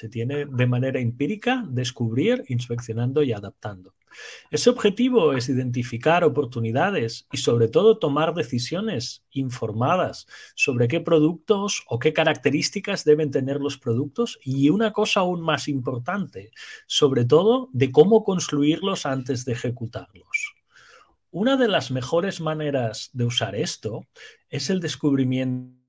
Se tiene de manera empírica descubrir, inspeccionando y adaptando. Ese objetivo es identificar oportunidades y sobre todo tomar decisiones informadas sobre qué productos o qué características deben tener los productos y una cosa aún más importante, sobre todo de cómo construirlos antes de ejecutarlos. Una de las mejores maneras de usar esto es el descubrimiento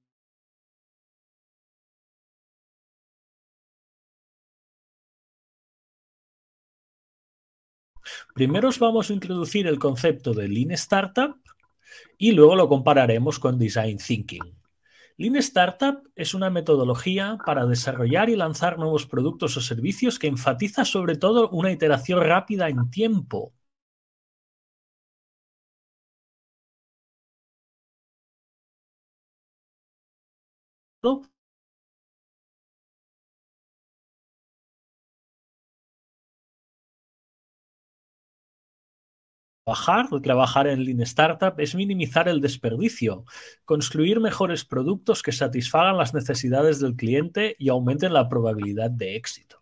Primero os vamos a introducir el concepto de Lean Startup y luego lo compararemos con Design Thinking. Lean Startup es una metodología para desarrollar y lanzar nuevos productos o servicios que enfatiza sobre todo una iteración rápida en tiempo. Trabajar, en Lean Startup es minimizar el desperdicio, construir mejores productos que satisfagan las necesidades del cliente y aumenten la probabilidad de éxito.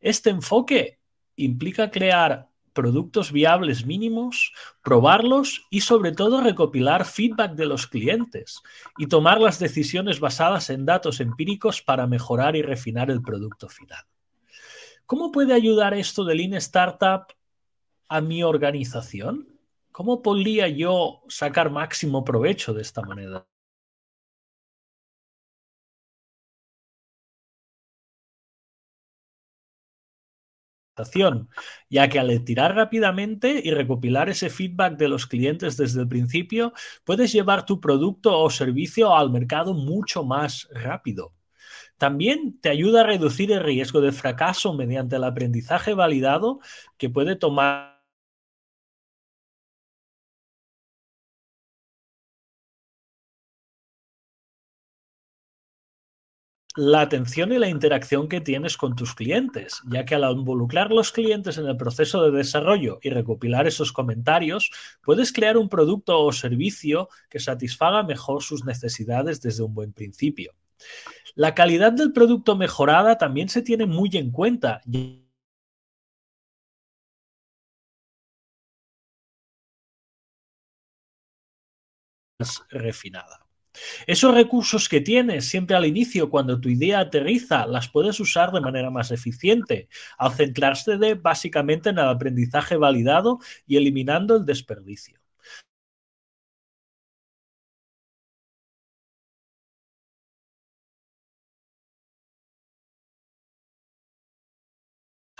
Este enfoque implica crear productos viables mínimos, probarlos y sobre todo recopilar feedback de los clientes y tomar las decisiones basadas en datos empíricos para mejorar y refinar el producto final. ¿Cómo puede ayudar esto de Lean Startup a mi organización? ¿Cómo podría yo sacar máximo provecho de esta manera? ya que al tirar rápidamente y recopilar ese feedback de los clientes desde el principio, puedes llevar tu producto o servicio al mercado mucho más rápido. También te ayuda a reducir el riesgo de fracaso mediante el aprendizaje validado que puede tomar la atención y la interacción que tienes con tus clientes, ya que al involucrar los clientes en el proceso de desarrollo y recopilar esos comentarios, puedes crear un producto o servicio que satisfaga mejor sus necesidades desde un buen principio. La calidad del producto mejorada también se tiene muy en cuenta. refinada. Esos recursos que tienes siempre al inicio, cuando tu idea aterriza, las puedes usar de manera más eficiente, al centrarse básicamente en el aprendizaje validado y eliminando el desperdicio.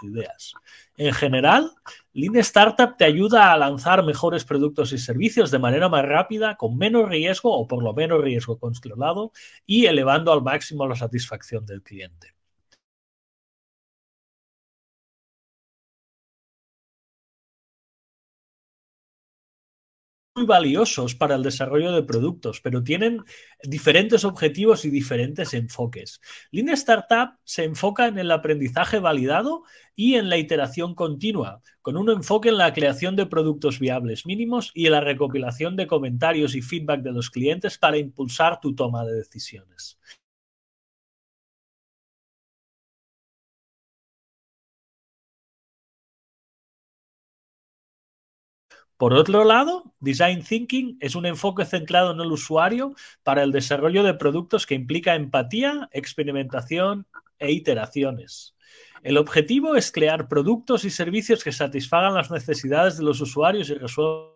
Ideas. En general, Lean Startup te ayuda a lanzar mejores productos y servicios de manera más rápida, con menos riesgo o por lo menos riesgo controlado y elevando al máximo la satisfacción del cliente. Valiosos para el desarrollo de productos, pero tienen diferentes objetivos y diferentes enfoques. Lean Startup se enfoca en el aprendizaje validado y en la iteración continua, con un enfoque en la creación de productos viables mínimos y en la recopilación de comentarios y feedback de los clientes para impulsar tu toma de decisiones. Por otro lado, Design Thinking es un enfoque centrado en el usuario para el desarrollo de productos que implica empatía, experimentación e iteraciones. El objetivo es crear productos y servicios que satisfagan las necesidades de los usuarios y resuelvan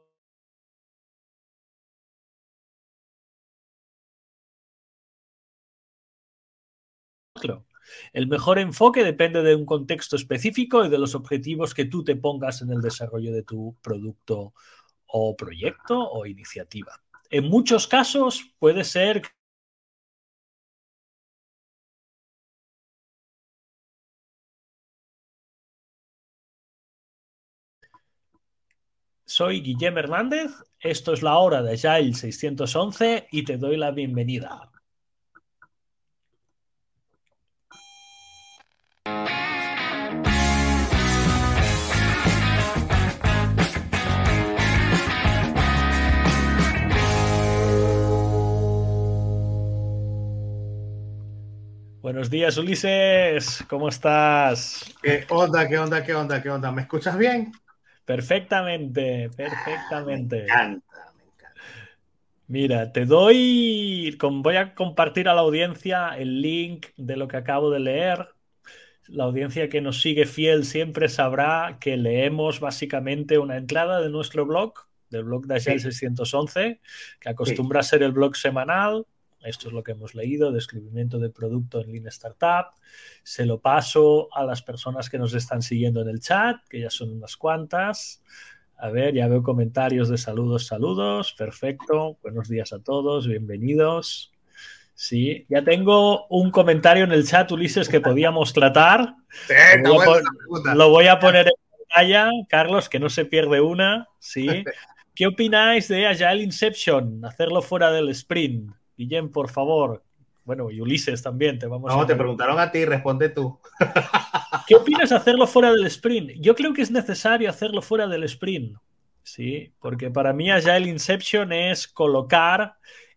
El mejor enfoque depende de un contexto específico y de los objetivos que tú te pongas en el desarrollo de tu producto o proyecto o iniciativa. En muchos casos puede ser Soy Guillermo Hernández, esto es la hora de Agile 611 y te doy la bienvenida. Buenos días, Ulises. ¿Cómo estás? ¿Qué onda, qué onda, qué onda, qué onda? ¿Me escuchas bien? Perfectamente, perfectamente. Me encanta, me encanta. Mira, te doy, voy a compartir a la audiencia el link de lo que acabo de leer. La audiencia que nos sigue fiel siempre sabrá que leemos básicamente una entrada de nuestro blog, del blog de Agile 611, que acostumbra a ser el blog semanal, esto es lo que hemos leído, describimiento de producto en Lean Startup. Se lo paso a las personas que nos están siguiendo en el chat, que ya son unas cuantas. A ver, ya veo comentarios de saludos, saludos. Perfecto. Buenos días a todos, bienvenidos. Sí, ya tengo un comentario en el chat, Ulises, que podíamos tratar. Sí, lo, voy a, lo voy a poner en pantalla, Carlos, que no se pierde una. Sí. ¿Qué opináis de Agile Inception? Hacerlo fuera del sprint. Guillem, por favor. Bueno, y Ulises también, te vamos no, a... te preguntaron a ti, responde tú. ¿Qué opinas de hacerlo fuera del sprint? Yo creo que es necesario hacerlo fuera del sprint, ¿sí? Porque para mí Agile Inception es colocar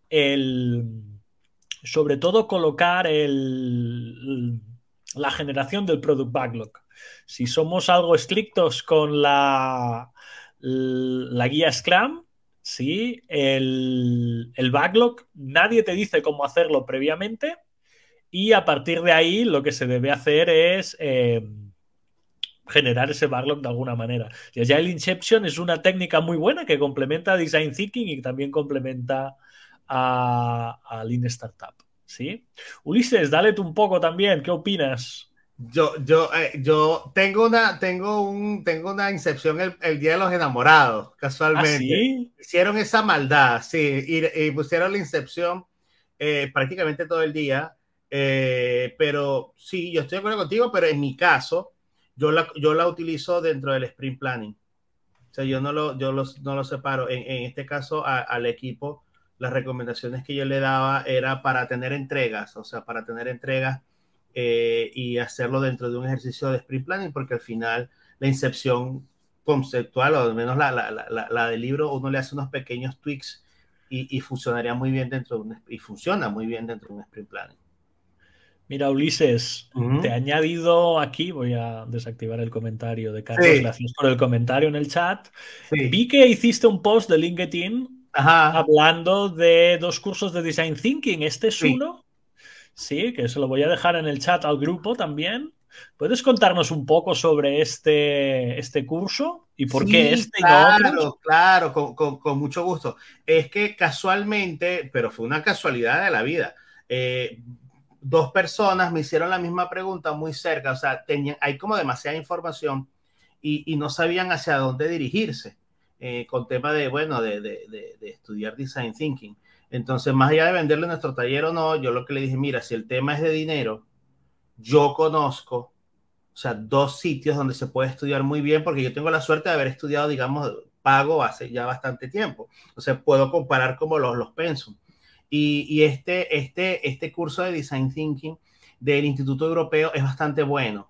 el... Sobre todo colocar el... la generación del product backlog. Si somos algo estrictos con la, la guía Scrum, ¿sí? El, el, backlog, nadie te dice cómo hacerlo previamente y a partir de ahí lo que se debe hacer es eh, generar ese backlog de alguna manera. Y ya el Inception es una técnica muy buena que complementa a Design Thinking y también complementa a, a Lean Startup. ¿sí? Ulises, dale tú un poco también, ¿qué opinas? Yo, yo, eh, yo tengo una, tengo un, tengo una incepción el, el día de los enamorados, casualmente. ¿Ah, sí? Hicieron esa maldad, sí, y, y pusieron la incepción eh, prácticamente todo el día. Eh, pero sí, yo estoy de acuerdo contigo, pero en mi caso, yo la, yo la utilizo dentro del sprint planning. O sea, yo no lo, yo los, no lo separo. En, en este caso, a, al equipo, las recomendaciones que yo le daba era para tener entregas, o sea, para tener entregas eh, y hacerlo dentro de un ejercicio de sprint planning, porque al final la incepción conceptual, o al menos la, la, la, la del libro, uno le hace unos pequeños tweaks y, y, funcionaría muy bien dentro de un, y funciona muy bien dentro de un sprint planning. Mira, Ulises, uh -huh. te he añadido aquí, voy a desactivar el comentario de Carlos, sí. gracias por el comentario en el chat. Sí. Vi que hiciste un post de LinkedIn Ajá. hablando de dos cursos de Design Thinking. Este es sí. uno Sí, que se lo voy a dejar en el chat al grupo también. ¿Puedes contarnos un poco sobre este, este curso y por sí, qué este claro, y no otros? Claro, con, con, con, mucho gusto. Es que casualmente, pero fue una casualidad de la vida, eh, dos personas me hicieron la misma pregunta muy cerca, o sea, tenían, hay como demasiada información y, y no sabían hacia dónde dirigirse eh, con tema de, bueno, de, de, de estudiar Design Thinking. Entonces, más allá de venderle nuestro taller o no, yo lo que le dije, mira, si el tema es de dinero, yo conozco, o sea, dos sitios donde se puede estudiar muy bien, porque yo tengo la suerte de haber estudiado, digamos, pago hace ya bastante tiempo. Sea, puedo comparar como los, los pensum. Y, y este, este, este curso de Design Thinking del Instituto Europeo es bastante bueno.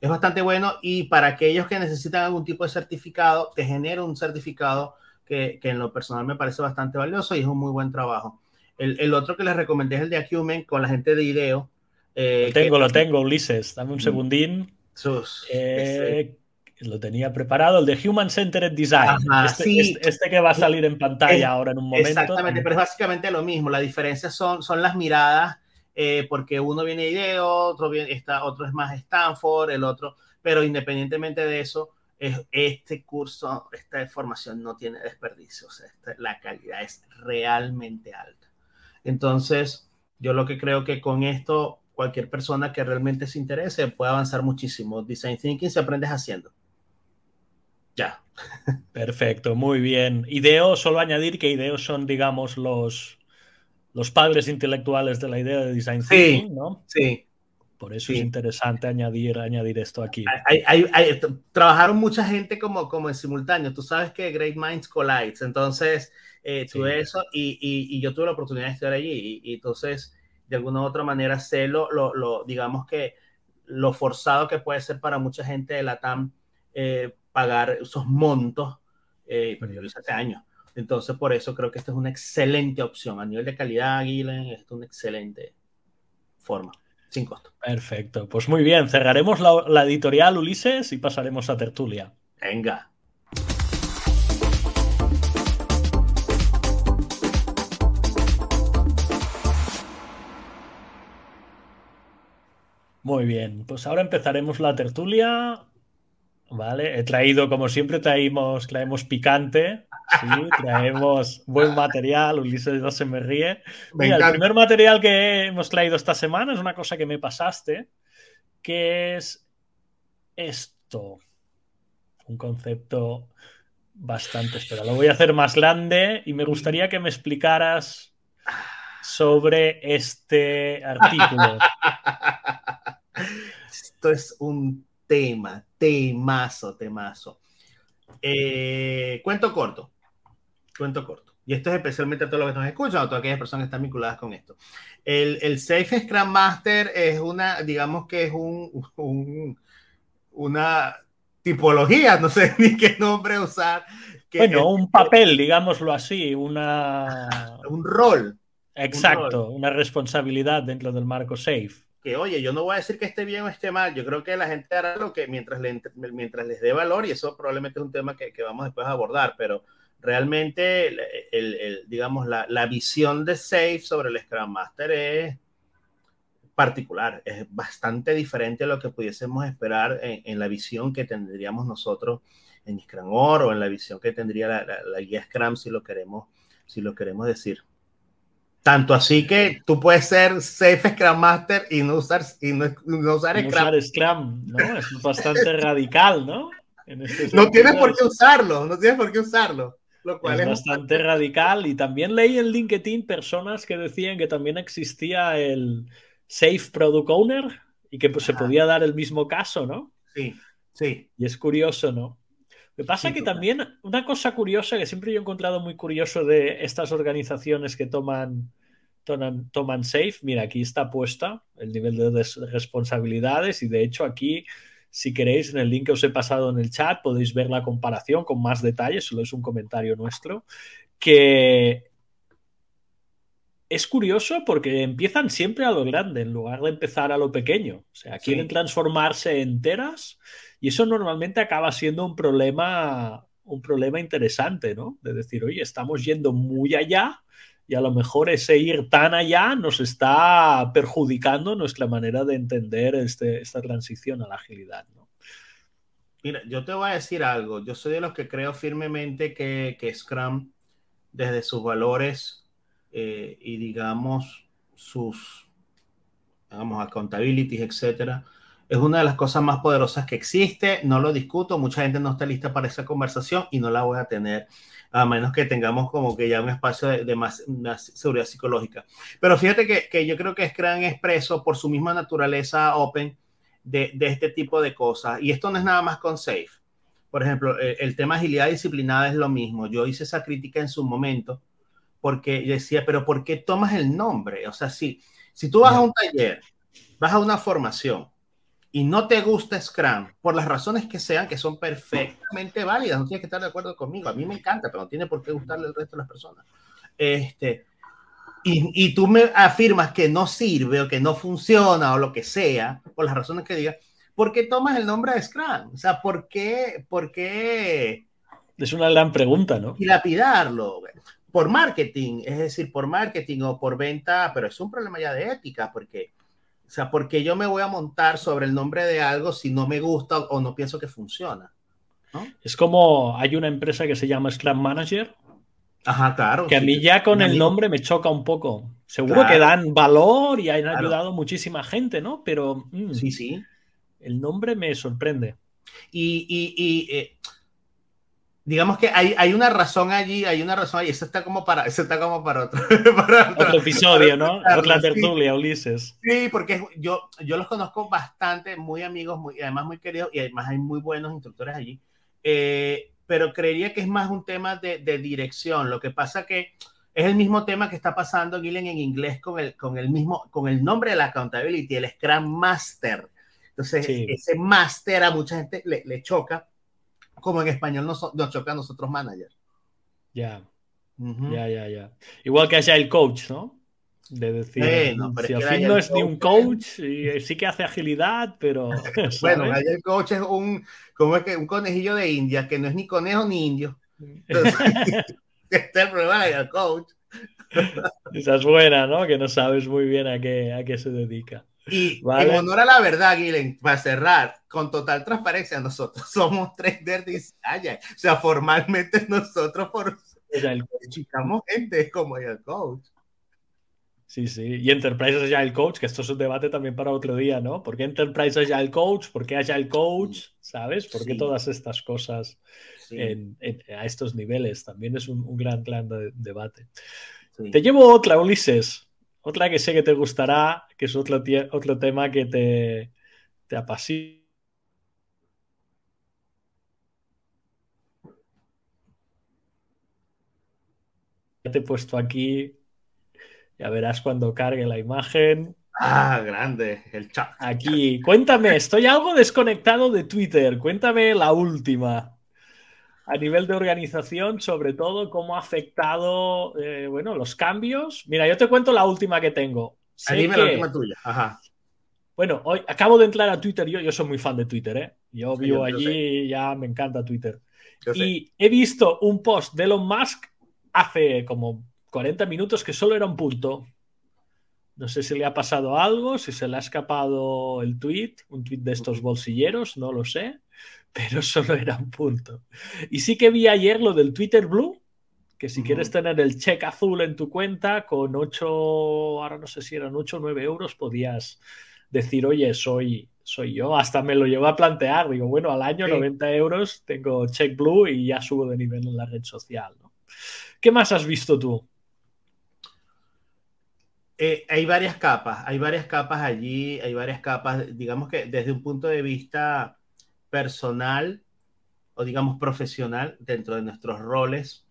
Es bastante bueno y para aquellos que necesitan algún tipo de certificado, te genera un certificado que, que, en lo personal me parece bastante valioso y es un muy buen trabajo. El, el otro que les recomendé es el de Acumen con la gente de IDEO. Eh, lo tengo, que, lo tengo, Ulises. Dame un mm. segundín. Sus, eh. Lo tenía preparado, el de Human Centered Design. Ajá, este, sí. este, este, que va a salir en pantalla es, ahora en un momento. Exactamente, pero es básicamente lo mismo. La diferencia son, son las miradas, eh, porque uno viene de IDEO, otro, viene, está, otro es más Stanford, el otro, pero independientemente de eso, este curso, esta formación no tiene desperdicio, o sea, esta, la calidad es realmente alta. Entonces, yo lo que creo que con esto, cualquier persona que realmente se interese puede avanzar muchísimo. Design Thinking se aprendes haciendo. Ya. Perfecto, muy bien. Ideo, solo añadir que Ideo son, digamos, los, los padres intelectuales de la idea de Design Thinking, sí, ¿no? Sí. Por eso sí. es interesante añadir, añadir esto aquí. Hay, hay, hay, trabajaron mucha gente como, como en simultáneo. Tú sabes que Great Minds Collides. Entonces, eh, tuve sí. eso y, y, y, yo tuve la oportunidad de estar allí. Y, y, entonces, de alguna u otra manera, sé lo, lo, lo, digamos que lo forzado que puede ser para mucha gente de la TAM eh, pagar esos montos. Eh, pero yo lo hice hace años. Entonces, por eso creo que esta es una excelente opción. A nivel de calidad, Aguilen, es una excelente forma. Sin costo. Perfecto. Pues muy bien, cerraremos la, la editorial Ulises y pasaremos a tertulia. Venga. Muy bien, pues ahora empezaremos la tertulia. Vale, he traído, como siempre, traemos, traemos picante, sí, traemos buen material, Ulises no se me ríe. Mira, el primer material que hemos traído esta semana es una cosa que me pasaste, que es esto. Un concepto bastante espera. Lo voy a hacer más grande y me gustaría que me explicaras sobre este artículo. Esto es un tema, temazo, temazo. Eh, cuento corto, cuento corto. Y esto es especialmente a todos los que nos escuchan, a todas aquellas personas que están vinculadas con esto. El, el Safe Scrum Master es una, digamos que es un, un una tipología, no sé ni qué nombre usar. Que bueno, un papel, digámoslo así, una... Un rol. Exacto, un rol. una responsabilidad dentro del marco SAFE que, oye, yo no voy a decir que esté bien o esté mal, yo creo que la gente hará lo que mientras, le, mientras les dé valor, y eso probablemente es un tema que, que vamos después a abordar, pero realmente, el, el, el, digamos, la, la, visión de Safe sobre el Scrum Master es particular, es bastante diferente a lo que pudiésemos esperar en, en la visión que tendríamos nosotros en Scrum o en la visión que tendría la, la, la guía Scrum, si lo queremos, si lo queremos decir. Tanto así que tú puedes ser Safe Scrum Master y no usar, y no, no usar no Scrum. Usar Scrum, ¿no? Es bastante radical, ¿no? En este no tienes por qué usarlo, no tienes por qué usarlo. Lo cual es, es bastante radical. Y también leí en LinkedIn personas que decían que también existía el Safe Product Owner y que pues, se podía dar el mismo caso, ¿no? Sí, sí. Y es curioso, ¿no? Me pasa sí, que también una cosa curiosa que siempre yo he encontrado muy curioso de estas organizaciones que toman, toman, toman safe, mira, aquí está puesta el nivel de responsabilidades y de hecho aquí, si queréis, en el link que os he pasado en el chat podéis ver la comparación con más detalles, solo es un comentario nuestro, que es curioso porque empiezan siempre a lo grande en lugar de empezar a lo pequeño. O sea, quieren sí. transformarse enteras y eso normalmente acaba siendo un problema, un problema interesante, ¿no? De decir, oye, estamos yendo muy allá y a lo mejor ese ir tan allá nos está perjudicando nuestra manera de entender este, esta transición a la agilidad, ¿no? Mira, yo te voy a decir algo. Yo soy de los que creo firmemente que, que Scrum, desde sus valores eh, y digamos sus, accountabilities, etcétera, es una de las cosas más poderosas que existe, no lo discuto, mucha gente no está lista para esa conversación y no la voy a tener, a menos que tengamos como que ya un espacio de, de más, más, seguridad psicológica. Pero fíjate que, que, yo creo que Scrum expreso por su misma naturaleza open de, de, este tipo de cosas, y esto no es nada más con Safe. Por ejemplo, el, el tema agilidad disciplinada es lo mismo. Yo hice esa crítica en su momento porque decía, pero ¿por qué tomas el nombre? O sea, si, si tú vas a un taller, vas a una formación, y no te gusta Scrum, por las razones que sean, que son perfectamente válidas, no tienes que estar de acuerdo conmigo. A mí me encanta, pero no tiene por qué gustarle al resto de las personas. Este, y, y, tú me afirmas que no sirve o que no funciona o lo que sea, por las razones que digas, ¿por qué tomas el nombre de Scrum? O sea, ¿por qué? ¿Por qué? Es una gran pregunta, ¿no? Y lapidarlo. Por marketing, es decir, por marketing o por venta, pero es un problema ya de ética, porque o sea, porque yo me voy a montar sobre el nombre de algo si no me gusta o no pienso que funciona. ¿no? Es como hay una empresa que se llama Scrum Manager. Ajá, claro. Que a mí ya con el nombre me choca un poco. Seguro claro. que dan valor y han claro. ayudado muchísima gente, ¿no? Pero mmm, sí, sí. El nombre me sorprende. Y, y, y eh, digamos que hay, hay, una razón allí, hay una razón allí, eso está como para, eso está como para otro, para otro, otro episodio, ¿no? Otra tertulia, sí. Ulises. Sí, porque yo, yo los conozco bastante, muy amigos, muy, además muy queridos, y además hay muy buenos instructores allí, eh, pero creería que es más un tema de, de, dirección. Lo que pasa que es el mismo tema que está pasando, Gillen, en inglés con el, con el mismo, con el nombre de la accountability, el Scrum Master. Entonces, sí. ese master a mucha gente le, le choca como en español nos, nos choca a nosotros manager. Ya. Ya, ya, ya. Igual que Agile Coach, ¿no? De decir, si al fin no es ni un coach, y sí que hace agilidad, pero. bueno, el coach es un, como es que un conejillo de India, que no es ni conejo ni indio. Entonces, este es el problema del coach. Esa es buena, ¿no? Que no sabes muy bien a qué, a qué se dedica. Y en honor a la verdad, Guilen, para cerrar, con total transparencia, nosotros somos tres de O sea, formalmente nosotros por chicamos gente como el coach. Sí, sí. Y Enterprise Agile Coach, que esto es un debate también para otro día, ¿no? ¿Por qué Enterprise Agile Coach? ¿Por qué Agile Coach? ¿Sabes? ¿Por qué todas estas cosas a estos niveles? También es un, gran, gran debate. Te llevo otra, Ulises. Otra que sé que te gustará, que es otro, otro tema que te, te apasiona. te he puesto aquí. Ya verás cuando cargue la imagen. Ah, grande, el chat. Aquí, cuéntame, estoy algo desconectado de Twitter. Cuéntame la última. A nivel de organización, sobre todo, cómo ha afectado, eh, bueno, los cambios. Mira, yo te cuento la última que tengo. La última tuya. Ajá. Bueno, hoy acabo de entrar a Twitter. Yo, yo soy muy fan de Twitter, ¿eh? Yo vivo allí y ya me encanta Twitter. y he visto un post de Elon Musk hace como 40 minutos que solo era un punto. No sé si le ha pasado algo, si se le ha escapado el tweet, un tweet de estos bolsilleros, no lo sé, pero solo era un punto. Y sí que vi ayer lo del Twitter Blue, que si quieres tener el check azul en tu cuenta con 8, ahora no sé si eran 8 o 9 euros, podías decir, oye, soy, soy yo. Hasta me lo llevo a plantear. Digo, bueno, al año 90 euros tengo check blue y ya subo de nivel en la red social. ¿no? ¿Qué más has visto tú? Eh, hay varias capas, hay varias capas allí, hay varias capas, digamos que desde un punto de vista personal o digamos profesional dentro de nuestros roles,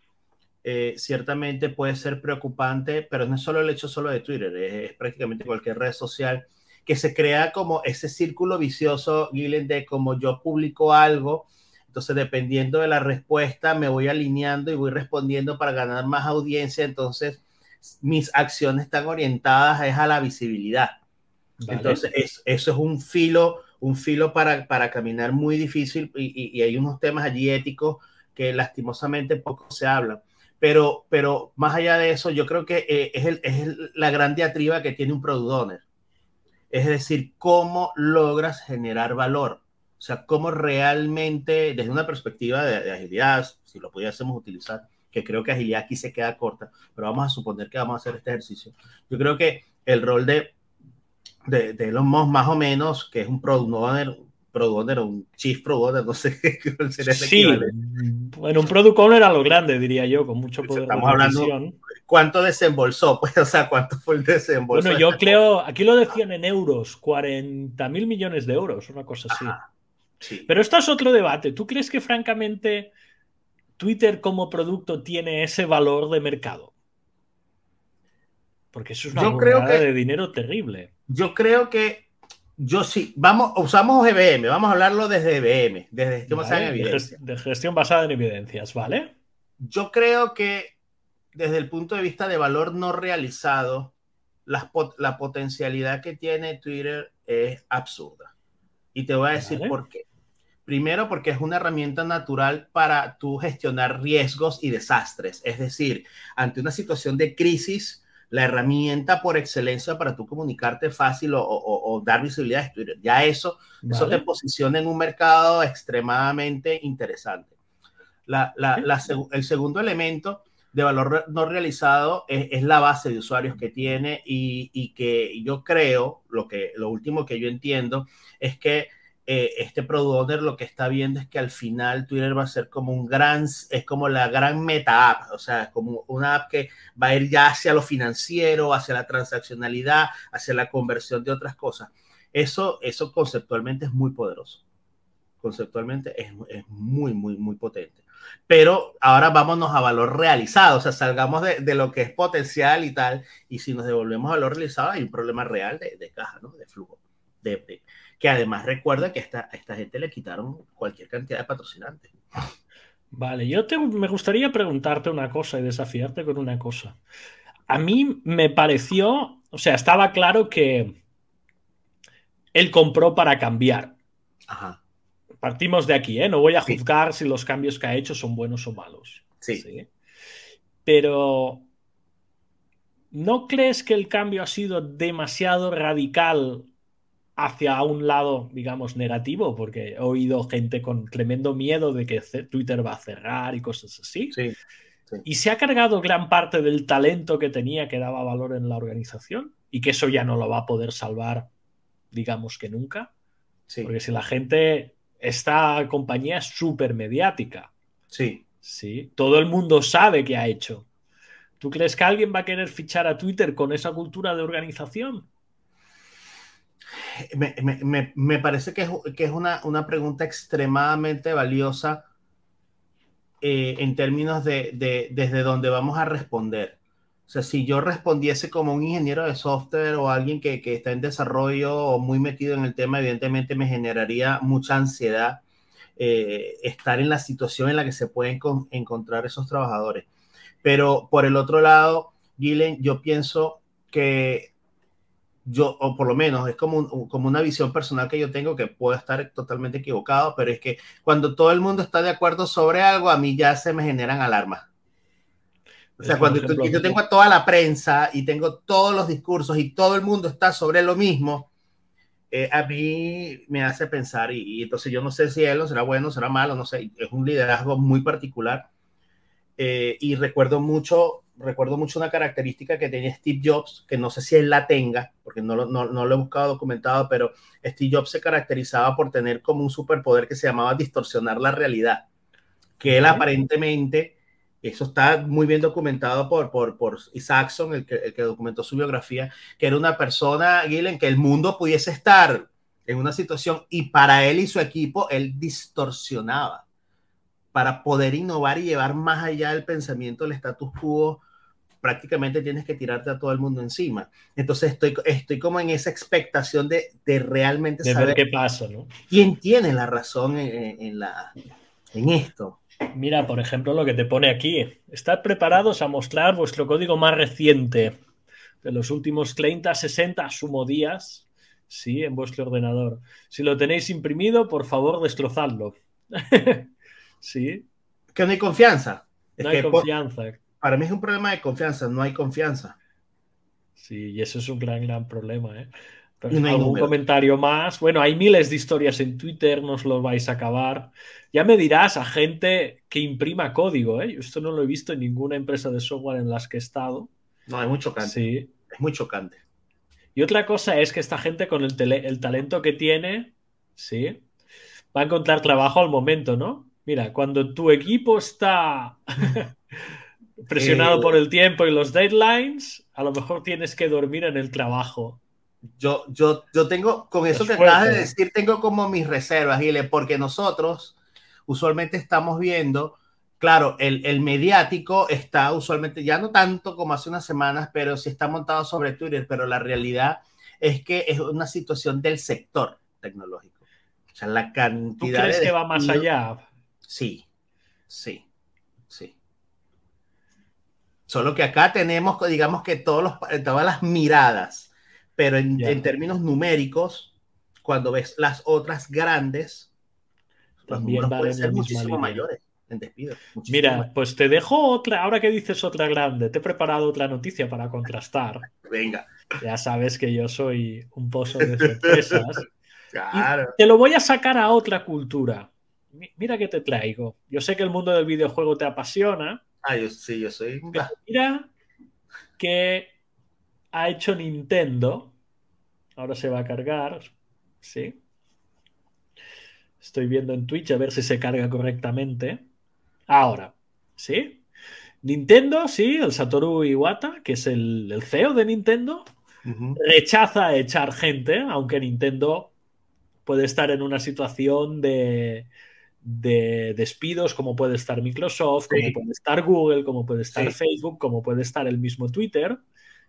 eh, ciertamente puede ser preocupante, pero no es solo el hecho solo de Twitter, es, prácticamente cualquier red social que se crea como ese círculo vicioso, Gillen, de como yo publico algo, entonces, dependiendo de la respuesta, me voy alineando y voy respondiendo para ganar más audiencia. Entonces, mis acciones están orientadas a la visibilidad. Entonces, eso es un filo, un filo para, para caminar muy difícil y, hay unos temas allí éticos que lastimosamente poco se hablan. Pero, pero más allá de eso, yo creo que eh, es, el, es la gran diatriba que tiene un product owner. Es decir, cómo logras generar valor. O sea, cómo realmente, desde una perspectiva de, agilidad, si lo pudiésemos utilizar, que creo que agilidad aquí se queda corta, pero vamos a suponer que vamos a hacer este ejercicio. Yo creo que el rol de, de, de Elon Musk, más o menos, que es un product owner, product owner o un chief product owner, no sé qué sería el sí, bueno, un product owner a lo grande, diría yo, con mucho poder Estamos hablando, ¿cuánto desembolsó? Pues, o sea, ¿cuánto fue el desembolso? Bueno, yo creo, aquí lo decían en euros, 40 mil millones de euros, una cosa así. Pero esto es otro debate. ¿Tú crees que francamente Twitter como producto tiene ese valor de mercado? Porque eso es una yo de dinero terrible. Yo creo que yo sí, vamos, usamos EBM, vamos a hablarlo desde EBM, desde gestión basada en evidencias. De gestión basada en evidencias, ¿vale? Yo creo que desde el punto de vista de valor no realizado, la, la potencialidad que tiene Twitter es absurda. Y te voy a decir por qué. Primero, porque es una herramienta natural para tú gestionar riesgos y desastres. Es decir, ante una situación de crisis, la herramienta por excelencia para tú comunicarte fácil o, dar visibilidad es Twitter. Ya eso, eso te posiciona en un mercado extremadamente interesante. el segundo elemento de valor no realizado es, la base de usuarios que tiene y, y, que yo creo, lo, que, lo último que yo entiendo es que eh, este product lo que está viendo es que al final Twitter va a ser como un gran, es como la gran meta app, o sea, como una app que va a ir ya hacia lo financiero, hacia la transaccionalidad, hacia la conversión de otras cosas. Eso, eso conceptualmente es muy poderoso. Conceptualmente es, es muy, muy, muy potente. Pero ahora vámonos a valor realizado, o sea, salgamos de, de, lo que es potencial y tal, y si nos devolvemos a valor realizado, hay un problema real de, de caja, ¿no? De flujo, de que además recuerda que a esta, esta gente le quitaron cualquier cantidad de patrocinantes. Vale, yo me gustaría preguntarte una cosa y desafiarte con una cosa. A mí me pareció o sea, estaba claro que él compró para cambiar. Ajá. Partimos de aquí, ¿eh? No voy a juzgar si los cambios que ha hecho son buenos o malos. Sí. ¿sí? Pero ¿no crees que el cambio ha sido demasiado radical hacia un lado, digamos, negativo? Porque he oído gente con tremendo miedo de que Twitter va a cerrar y cosas así. Sí. Y se ha cargado gran parte del talento que tenía que daba valor en la organización y que eso ya no lo va a poder salvar, digamos que nunca. Sí. Porque si la gente, esta compañía es súper mediática. Sí. Sí. Todo el mundo sabe qué ha hecho. ¿Tú crees que alguien va a querer fichar a Twitter con esa cultura de organización? Me, me, me parece que es, que es una, una, pregunta extremadamente valiosa eh, en términos de, de, desde donde vamos a responder. O sea, si yo respondiese como un ingeniero de software o alguien que, que está en desarrollo o muy metido en el tema, evidentemente me generaría mucha ansiedad eh, estar en la situación en la que se pueden encontrar esos trabajadores. Pero por el otro lado, Gilen, yo pienso que yo, o por lo menos es como, un, como una visión personal que yo tengo, que puedo estar totalmente equivocado, pero es que cuando todo el mundo está de acuerdo sobre algo, a mí ya se me generan alarmas. O sea, cuando ejemplo, yo tengo a toda la prensa y tengo todos los discursos y todo el mundo está sobre lo mismo, eh, a mí me hace pensar y, y, entonces yo no sé si él será bueno, será malo, no sé, es un liderazgo muy particular. Eh, y recuerdo mucho, recuerdo mucho una característica que tenía Steve Jobs, que no sé si él la tenga, porque no, no, no lo he buscado documentado, pero Steve Jobs se caracterizaba por tener como un superpoder que se llamaba distorsionar la realidad, que él aparentemente eso está muy bien documentado por, por, por Isaacson, el que, el que documentó su biografía, que era una persona, Gillen, que el mundo pudiese estar en una situación y para él y su equipo, él distorsionaba para poder innovar y llevar más allá el pensamiento del status quo. Prácticamente tienes que tirarte a todo el mundo encima. Entonces estoy, estoy como en esa expectación de, de realmente de saber ver qué pasa, ¿no? quién tiene la razón en, en, la, en esto. Mira, por ejemplo, lo que te pone aquí. Estad preparados a mostrar vuestro código más reciente de los últimos 30, 60, sumo días, sí, en vuestro ordenador. Si lo tenéis imprimido, por favor, destrozadlo. sí. Que no hay confianza. Es No hay confianza. Para mí es un problema de confianza, no hay confianza. Sí, y eso es un gran, gran problema, ¿eh? No algún número. comentario más. Bueno, hay miles de historias en Twitter, no os lo vais a acabar. Ya me dirás a gente que imprima código, ¿eh? Yo esto no lo he visto en ninguna empresa de software en las que he estado. No, es muy chocante. Sí. Es muy chocante. Y otra cosa es que esta gente con el, tele- el talento que tiene, sí, va a encontrar trabajo al momento, ¿no? Mira, cuando tu equipo está presionado Eh. por el tiempo y los deadlines, a lo mejor tienes que dormir en el trabajo. Yo, yo, yo tengo, con eso Es que acabas de fuerte. decir, tengo como mis reservas, Gile, porque nosotros usualmente estamos viendo, claro, el, el mediático está usualmente, ya no tanto como hace unas semanas, pero sí está montado sobre Twitter, pero la realidad es que es una situación del sector tecnológico. O sea, la ¿Tú cantidad crees de que va más allá? Sí, sí. Solo que acá tenemos, digamos que todos los, todas las miradas, pero en, términos numéricos, cuando ves las otras grandes, los También números van pueden en ser muchísimo mayores en muchísimo Mira, mayores. pues te dejo otra, ahora que dices otra grande, te he preparado otra noticia para contrastar. Venga, Ya sabes que yo soy un pozo de sorpresas. claro. Te lo voy a sacar a otra cultura. Mi- Mira que te traigo. Yo sé que el mundo del videojuego te apasiona. Ah, yo sí, yo soy. pero Mira que ha hecho Nintendo. Ahora se va a cargar. Sí. Estoy viendo en Twitch a ver si se carga correctamente. Ahora, ¿sí? Nintendo, sí, el Satoru Iwata, que es el, el CEO de Nintendo, rechaza echar gente, aunque Nintendo puede estar en una situación de, de despidos, como puede estar Microsoft, como Sí. puede estar Google, como puede estar Sí. Facebook, como puede estar el mismo Twitter,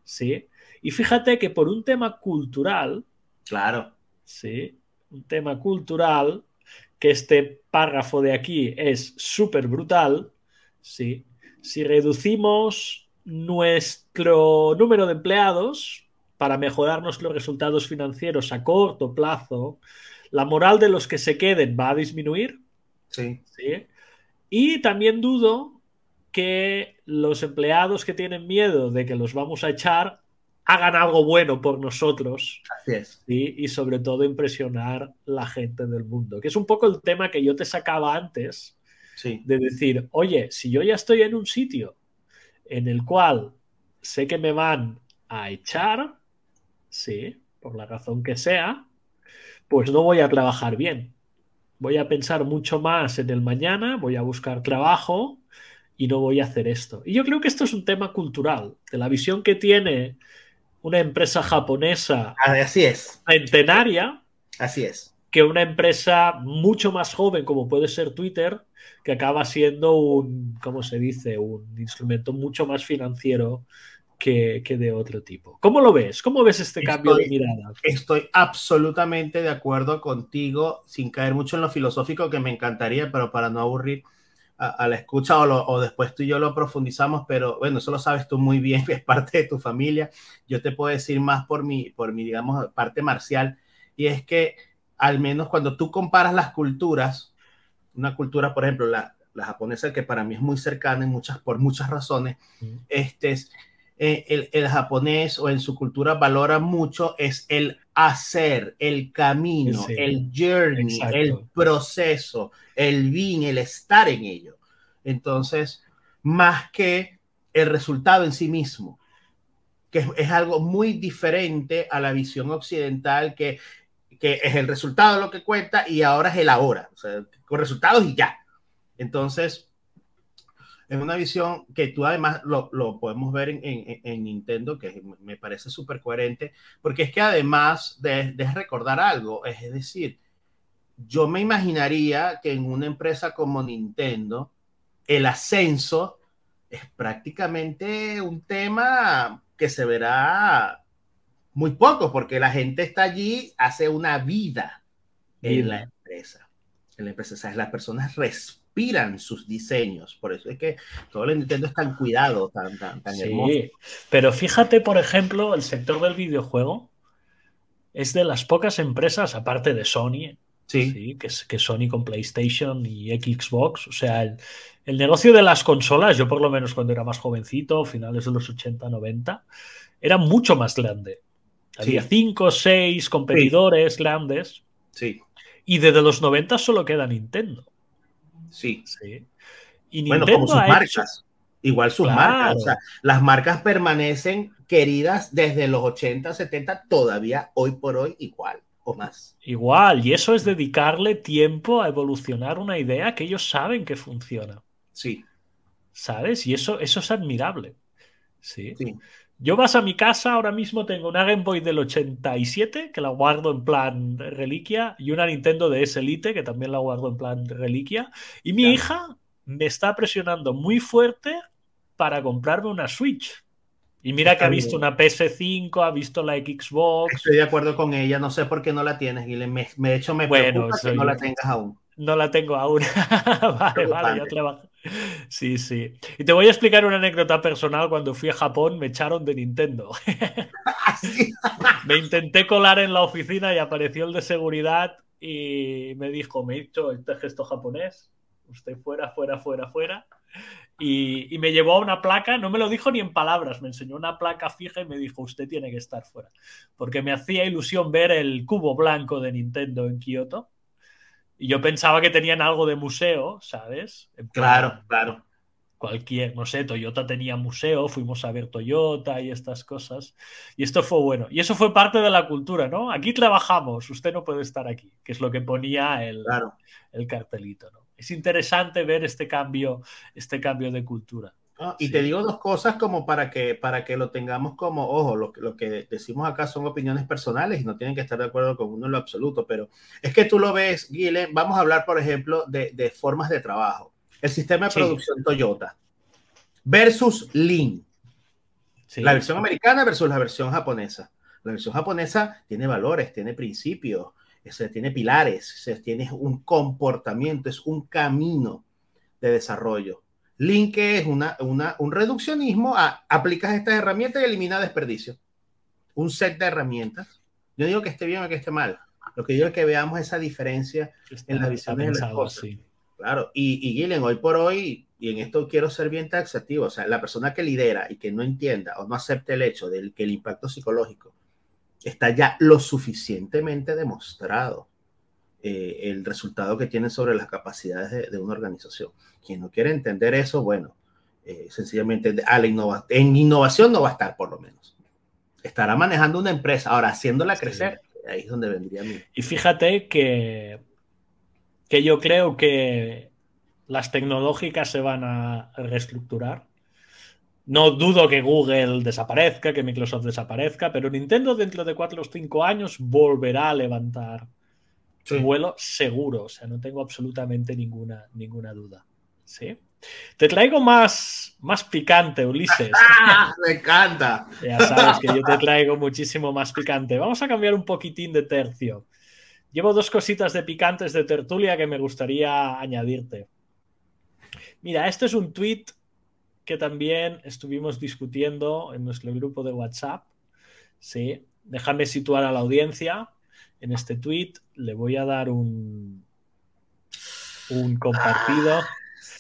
¿sí? Y fíjate que por un tema cultural, Claro. ¿sí? Un tema cultural, que este párrafo de aquí es súper brutal, ¿sí? Si reducimos nuestro número de empleados, para mejorar nuestros resultados financieros a corto plazo, la moral de los que se queden va a disminuir. Sí. ¿sí? Y también dudo que los empleados que tienen miedo de que los vamos a echar hagan algo bueno por nosotros. Así es. ¿sí? Y sobre todo impresionar la gente del mundo, que es un poco el tema que yo te sacaba antes, Sí. de decir, oye, si yo ya estoy en un sitio en el cual sé que me van a echar, sí, por la razón que sea, pues no voy a trabajar bien. Voy a pensar mucho más en el mañana, voy a buscar trabajo y no voy a hacer esto. Y yo creo que esto es un tema cultural, de la visión que tiene una empresa japonesa Así es. centenaria Así es. que una empresa mucho más joven como puede ser Twitter, que acaba siendo un, ¿cómo se dice? Un instrumento mucho más financiero que, que de otro tipo. ¿Cómo lo ves? ¿Cómo ves este cambio de mirada? Estoy absolutamente de acuerdo contigo, sin caer mucho en lo filosófico que me encantaría, pero para no aburrir a, a la escucha o, lo- o después tú y yo lo profundizamos, pero bueno, eso lo sabes tú muy bien, es parte de tu familia. Yo te puedo decir más por mi, por mi, digamos, parte marcial, y es que al menos cuando tú comparas las culturas, una cultura, por ejemplo, la, la japonesa, que para mí es muy cercana en muchas, por muchas razones, este es, eh, el, el japonés o en su cultura valora mucho es el hacer, el camino, Sí, el journey, exacto. el proceso, el bien, el estar en ello. Entonces, más que el resultado en sí mismo, que es, es algo muy diferente a la visión occidental que, que es el resultado lo que cuenta y ahora es el ahora, o sea, con resultados y ya. Entonces, es una visión que tú además lo, lo podemos ver en, en, en, Nintendo, que me parece súper coherente, porque es que además de, de, recordar algo, es decir, yo me imaginaría que en una empresa como Nintendo, el ascenso es prácticamente un tema que se verá muy poco, porque la gente está allí, hace una vida en la empresa. En la empresa, ¿sabes? las personas respiran sus diseños, por eso es que todo el Nintendo es tan cuidado, tan, tan, tan Sí, hermoso. pero fíjate, por ejemplo, el sector del videojuego es de las pocas empresas, aparte de Sony, Sí, Sí, que, es- que Sony con PlayStation y Xbox. O sea, el, el negocio de las consolas, yo por lo menos cuando era más jovencito, finales de los 80, 90, era mucho más grande. Había Sí. cinco o seis competidores grandes sí, y desde los 90 solo queda Nintendo. Sí. Sí. Y Bueno, como sus hecho- marcas. Igual sus Claro. marcas. O sea, las marcas permanecen queridas desde los 80, 70, todavía hoy por hoy igual o más. igual, y eso es dedicarle tiempo a evolucionar una idea que ellos saben que funciona. Sí, ¿Sabes? Y eso, eso es admirable. Sí. sí. Yo vas a mi casa, ahora mismo tengo una Game Boy del 87, que la guardo en plan reliquia, y una Nintendo DS Elite, que también la guardo en plan reliquia. Y mi hija me está presionando muy fuerte para comprarme una Switch. Y mira que ha visto una PS5, ha visto la Xbox. Estoy de acuerdo con ella. No sé por qué no la tienes, Guilherme. Me, de hecho, me Bueno, preocupa que no la tengas aún. No la tengo aún. vale, vale, ya trabajo. Sí, sí. Y te voy a explicar una anécdota personal. Cuando fui a Japón me echaron de Nintendo. Así. Me intenté colar en la oficina y apareció el de seguridad y me dijo, me he hecho este gesto japonés, usted fuera, fuera, fuera, fuera. Y, y me llevó a una placa, no me lo dijo ni en palabras, me enseñó una placa fija y me dijo, usted tiene que estar fuera. Porque me hacía ilusión ver el cubo blanco de Nintendo en Kioto. Y yo pensaba que tenían algo de museo, ¿sabes? Plan, Claro, claro. cualquier, no sé, Toyota tenía museo, fuimos a ver Toyota y estas cosas. Y esto fue bueno. Y eso fue parte de la cultura, ¿no? Aquí trabajamos, usted no puede estar aquí, que es lo que ponía el, Claro. el cartelito, ¿no? Es interesante ver este cambio, este cambio de cultura. ¿No? Y Sí. te digo dos cosas como para que, para que lo tengamos como, ojo, lo, que- lo que decimos acá son opiniones personales y no tienen que estar de acuerdo con uno en lo absoluto, pero es que tú lo ves, Guile, vamos a hablar, por ejemplo, de, de formas de trabajo. El sistema de Sí. producción Toyota versus Lean. Sí, La versión americana versus la versión japonesa. La versión japonesa tiene valores, tiene principios, ese, tiene pilares, ese, tiene un comportamiento, es un camino de desarrollo. Que es una, una, un reduccionismo a aplicas estas herramientas y elimina desperdicio. un set de herramientas. Yo digo que esté bien o que esté mal. Lo que digo es que veamos esa diferencia en la visión de las cosas. Claro, y, y Gillen, hoy por hoy, y en esto quiero ser bien taxativo, o sea, la persona que lidera y que no entienda o no acepte el hecho de que el impacto psicológico está ya lo suficientemente demostrado eh, el resultado que tiene sobre las capacidades de, una organización. Quien no quiere entender eso, bueno, eh, sencillamente a la en innovación no va a estar por lo menos. Estará manejando una empresa, ahora haciéndola crecer, ahí es donde vendría. Y fíjate que, que yo creo que las tecnológicas se van a reestructurar. No dudo que Google desaparezca, que Microsoft desaparezca, pero Nintendo dentro de 4 o 5 años volverá a levantar vuelo seguro, o sea, no tengo absolutamente ninguna, ninguna duda. ¿Sí? Te traigo más, más picante, Ulises. Me encanta. Ya sabes que yo te traigo muchísimo más picante. Vamos a cambiar un poquitín de tercio. Llevo dos cositas de picantes de tertulia que me gustaría añadirte. Mira, este es un tweet que también estuvimos discutiendo en nuestro grupo de WhatsApp. Sí, déjame situar a la audiencia en este tweet. Le voy a dar un, un compartido. Ah,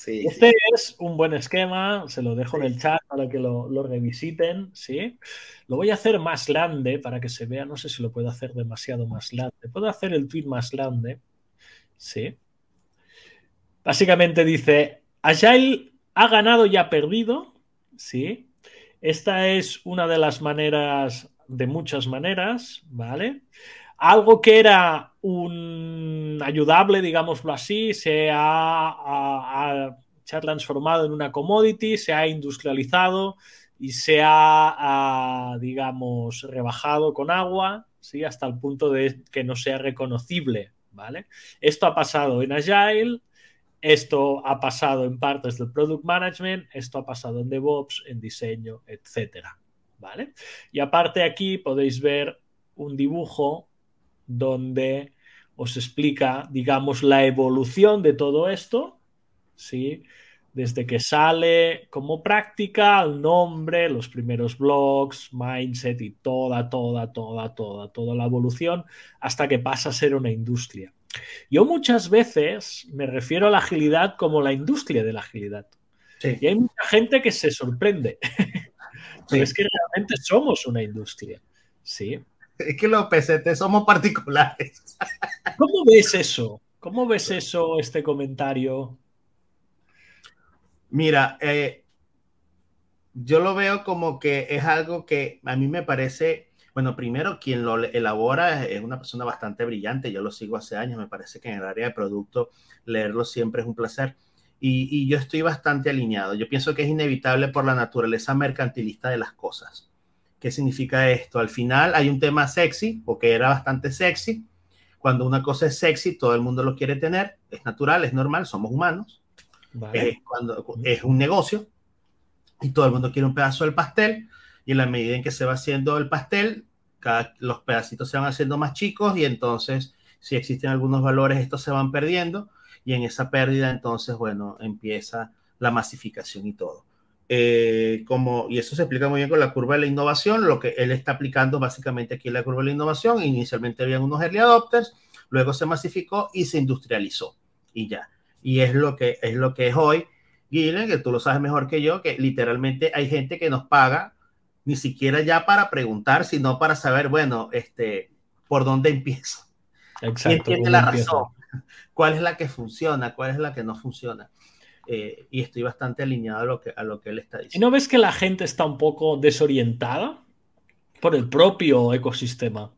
este es un buen esquema, se lo dejo en el chat para que lo, lo, revisiten, ¿sí? Lo voy a hacer más grande para que se vea, no sé si lo puedo hacer demasiado más grande. Puedo hacer el tweet más grande, ¿sí? Básicamente dice, Agile ha ganado y ha perdido, ¿sí? Esta es una de las maneras, de muchas maneras, ¿vale? Algo que era un ayudable, digámoslo así, se ha, transformado en una commodity, se ha industrializado y se ha, digamos, rebajado con agua, ¿sí? hasta el punto de que no sea reconocible. ¿vale? Esto ha pasado en Agile, esto ha pasado en partes del product management, esto ha pasado en DevOps, en diseño, etcétera. ¿Vale? Y aparte aquí podéis ver un dibujo donde os explica, digamos, la evolución de todo esto, ¿sí? Desde que sale como práctica, el nombre, los primeros blogs, mindset y toda, toda, toda, toda, toda la evolución hasta que pasa a ser una industria. Yo muchas veces me refiero a la agilidad como la industria de la agilidad. Y hay mucha gente que se sorprende. Pero es que realmente somos una industria. Sí. Es que los PCT somos particulares. ¿Cómo ves eso? ¿Cómo ves eso, este comentario? Mira, eh, yo lo veo como que es algo que a mí me parece, bueno, primero quien lo elabora es una persona bastante brillante, yo lo sigo hace años, me parece que en el área de producto leerlo siempre es un placer. Y, y yo estoy bastante alineado. Yo pienso que es inevitable por la naturaleza mercantilista de las cosas. ¿Qué significa esto? Al final hay un tema sexy, o que era bastante sexy. Cuando una cosa es sexy, todo el mundo lo quiere tener. Es natural, es normal, somos humanos. Es, cuando, es un negocio y todo el mundo quiere un pedazo del pastel. Y en la medida en que se va haciendo el pastel, cada, los pedacitos se van haciendo más chicos y entonces, si existen algunos valores, estos se van perdiendo. Y en esa pérdida, entonces, bueno, empieza la masificación y todo. Eh, como, y eso se explica muy bien con la curva de la innovación, lo que él está aplicando básicamente aquí en la curva de la innovación, inicialmente habían unos early adopters, luego se masificó y se industrializó y ya. Y es lo que es, lo que es hoy, Guilherme, que tú lo sabes mejor que yo, que literalmente hay gente que nos paga ni siquiera ya para preguntar, sino para saber, bueno, este, por dónde empiezo. Exacto, ¿Quién tiene la razón? ¿Cuál es la que funciona? ¿Cuál es la que no funciona? Eh, y estoy bastante alineado a lo, que, a lo que él está diciendo. ¿Y no ves que la gente está un poco desorientada por el propio ecosistema?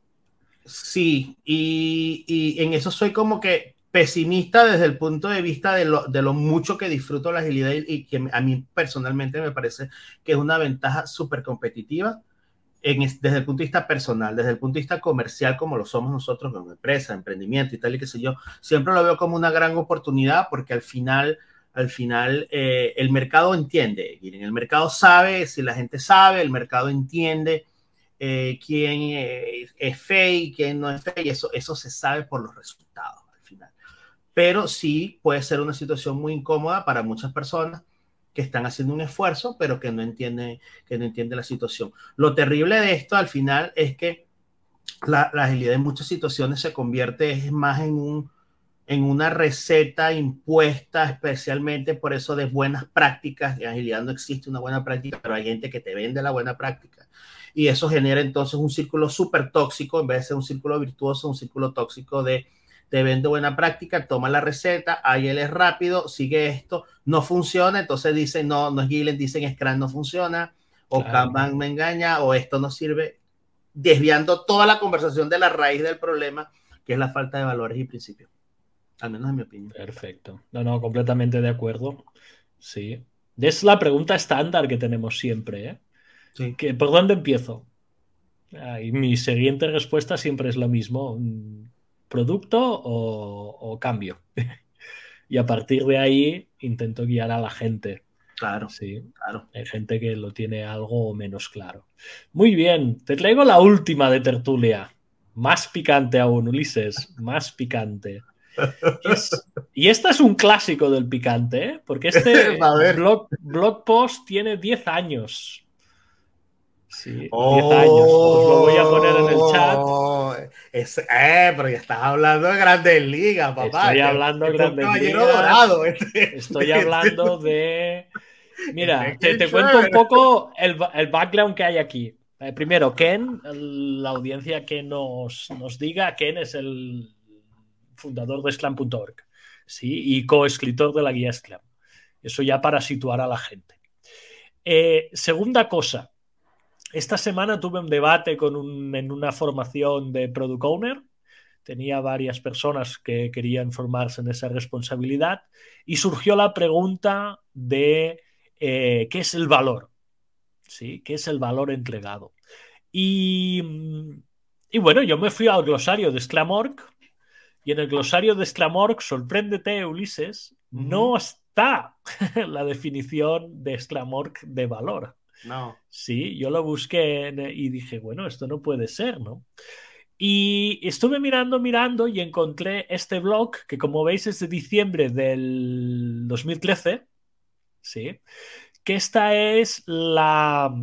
Sí, y, y en eso soy como que pesimista desde el punto de vista de lo, de lo mucho que disfruto la agilidad y, que a mí personalmente me parece que es una ventaja súper competitiva. En, desde el punto de vista personal, desde el punto de vista comercial, como lo somos nosotros como empresa, emprendimiento y tal y qué sé yo, siempre lo veo como una gran oportunidad porque al final al final eh, el mercado entiende, el mercado sabe, si la gente sabe, el mercado entiende eh, quién eh, es fake, quién no es fake, eso, eso se sabe por los resultados al final. Pero sí puede ser una situación muy incómoda para muchas personas que están haciendo un esfuerzo, pero que no entiende, que no entiende la situación. Lo terrible de esto al final es que la, la agilidad en muchas situaciones se convierte más en, un, en una receta impuesta especialmente por eso de buenas prácticas. En agilidad no existe una buena práctica, pero hay gente que te vende la buena práctica. Y eso genera entonces un círculo súper tóxico, en vez de ser un círculo virtuoso, un círculo tóxico de te vende buena práctica, toma la receta, ahí él es rápido, sigue esto, no funciona, entonces dicen, no, no es Gillen, dicen Scrum no funciona, o Kanban me engaña, o esto no sirve, desviando toda la conversación de la raíz del problema, que es la falta de valores y principios. Al menos en mi opinión. Perfecto. No, no, completamente de acuerdo. Sí. Es la pregunta estándar que tenemos siempre, ¿eh? Sí. ¿Por dónde empiezo? Ah, y mi siguiente respuesta siempre es lo mismo producto o, cambio. y a partir de ahí intento guiar a la gente. Claro, sí. Claro. Hay gente que lo tiene algo menos claro. Muy bien, te traigo la última de tertulia. Más picante aún, Ulises, más picante. Y esta es un clásico del picante, ¿eh? porque este blog, blog, post tiene 10 años. Sí, 10 años. Os lo voy a poner en el chat. Es, eh, pero ya estás hablando de Grandes Ligas, papá. Estoy hablando de Grandes Ligas. Dorado, este. Estoy hablando de. Mira, te, te cuento un poco el, el, background que hay aquí. Eh, primero, Ken, la audiencia que nos, nos diga, Ken es el fundador de Sclam.org ¿sí? y coescritor de la guía Sclam. Eso ya para situar a la gente. Eh, segunda cosa, esta semana tuve un debate con un, en una formación de Product Owner. Tenía varias personas que querían formarse en esa responsabilidad y surgió la pregunta de eh, qué es el valor, ¿sí? ¿Qué es el valor entregado? Y, y bueno, yo me fui al glosario de Sclamorg y en el glosario de Sclamorg, sorpréndete, Ulises, no está la definición de Sclamorg de valor. No. Sí, yo lo busqué y dije, bueno, esto no puede ser, ¿no? Y estuve mirando, mirando y encontré este blog que como veis es de diciembre del 2013, ¿sí? Que esta es la,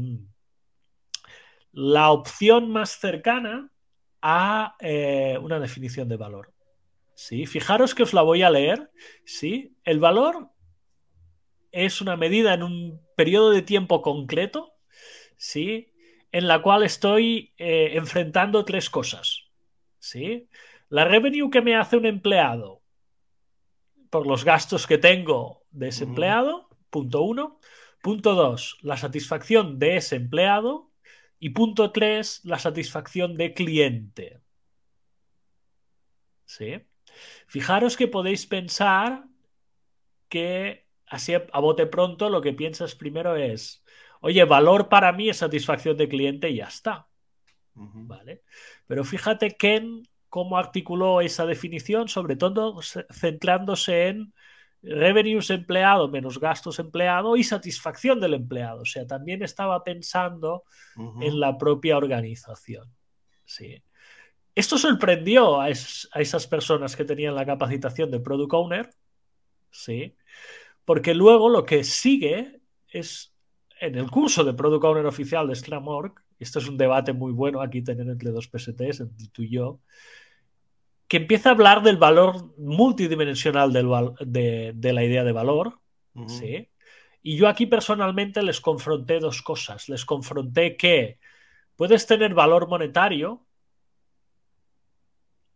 la opción más cercana a eh, una definición de valor. ¿Sí? Fijaros que os la voy a leer, ¿sí? El valor es una medida en un periodo de tiempo concreto, ¿sí? En la cual estoy eh, enfrentando tres cosas, ¿sí? La revenue que me hace un empleado por los gastos que tengo de ese empleado, punto uno. Punto dos, la satisfacción de ese empleado. Y punto tres, la satisfacción de cliente. ¿Sí? Fijaros que podéis pensar que así a bote pronto lo que piensas primero es, oye, valor para mí es satisfacción de cliente y ya está. ¿Vale? Pero fíjate Ken cómo articuló esa definición, sobre todo centrándose en revenues empleado menos gastos empleado y satisfacción del empleado. O sea, también estaba pensando en la propia organización. Sí. Esto sorprendió a, esas personas que tenían la capacitación de Product Owner, ¿sí? Porque luego lo que sigue es en el curso de Product Owner oficial de Scrum.org, esto es un debate muy bueno aquí tener entre dos PSTs, entre tú y yo, que empieza a hablar del valor multidimensional de, la idea de valor, ¿sí? Y yo aquí personalmente les confronté dos cosas. Les confronté que puedes tener valor monetario,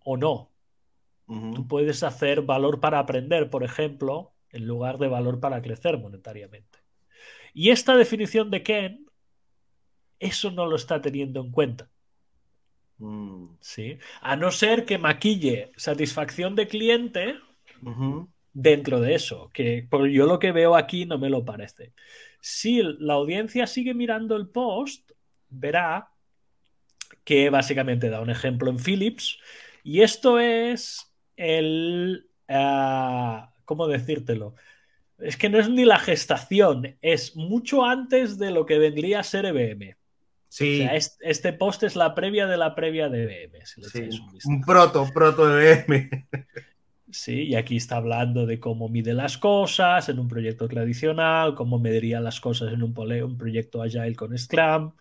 o no. Tú puedes hacer valor para aprender, por ejemplo, en lugar de valor para crecer monetariamente. Y esta definición de Ken, eso no lo está teniendo en cuenta. Mm. ¿Sí? A no ser que maquille satisfacción de cliente dentro de eso, que por yo lo que veo aquí no me lo parece. Si la audiencia sigue mirando el post, verá que básicamente da un ejemplo en Philips y esto es el... Uh, ¿Cómo decírtelo? Es que no es ni la gestación, es mucho antes de lo que vendría a ser EBM. Sí. O sea, este, post es la previa de la previa de EBM. sí, un, proto, proto EBM. Sí, y aquí está hablando de cómo mide las cosas en un proyecto tradicional, cómo mediría las cosas en un, un proyecto agile con Scrum,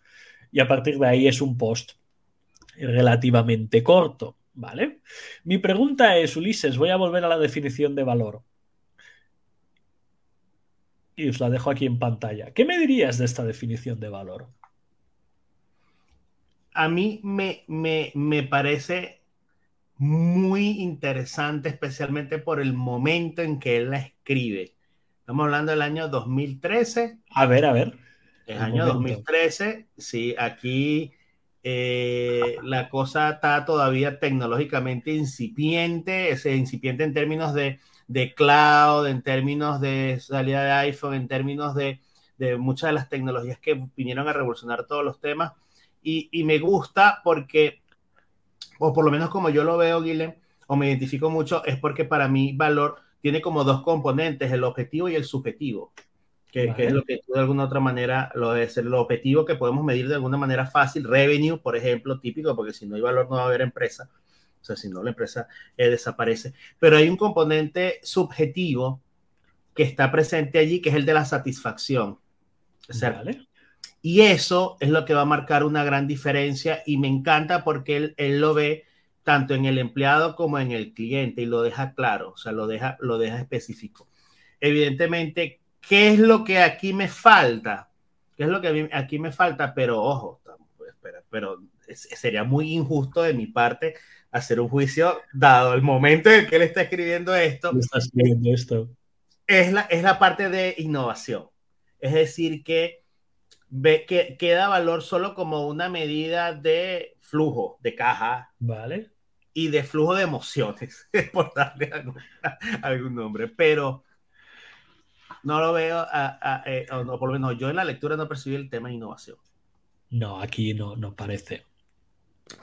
y a partir de ahí es un post relativamente corto, ¿vale? Mi pregunta es, Ulises, voy a volver a la definición de valor. Y os la dejo aquí en pantalla. ¿Qué me dirías de esta definición de valor? A mí me, me, me parece muy interesante, especialmente por el momento en que él la escribe. Estamos hablando del año 2013. A ver, a ver. El año 2013, sí, aquí eh, la cosa está todavía tecnológicamente incipiente, es incipiente en términos de, de, cloud, en términos de salida de iPhone, en términos de, muchas de las tecnologías que vinieron a revolucionar todos los temas. Y, me gusta porque o por lo menos como yo lo veo, Guilhem, o me identifico mucho, es porque para mí valor tiene como dos componentes, el objetivo y el subjetivo, que, es lo que tú de alguna otra manera lo es, el objetivo que podemos medir de alguna manera fácil, revenue, por ejemplo, típico, porque si no hay valor no va a haber empresa, o sea, si no la empresa eh, desaparece, pero hay un componente subjetivo que está presente allí, que es el de la satisfacción. O sea, vale. Y eso es lo que va a marcar una gran diferencia y me encanta porque él, él, lo ve tanto en el empleado como en el cliente y lo deja claro, o sea, lo deja, lo deja específico. Evidentemente, ¿qué es lo que aquí me falta? ¿Qué es lo que aquí me falta? Pero ojo, espera, pero sería muy injusto de mi parte hacer un juicio dado el momento en que él está escribiendo esto. Está escribiendo esto. Es la, es la parte de innovación. Es decir, que ve que queda valor solo como una medida de flujo de caja. Vale. Y de flujo de emociones, por darle algún, nombre. Pero no lo veo, eh, o por lo menos yo en la lectura no percibí el tema de innovación. No, aquí no, no parece.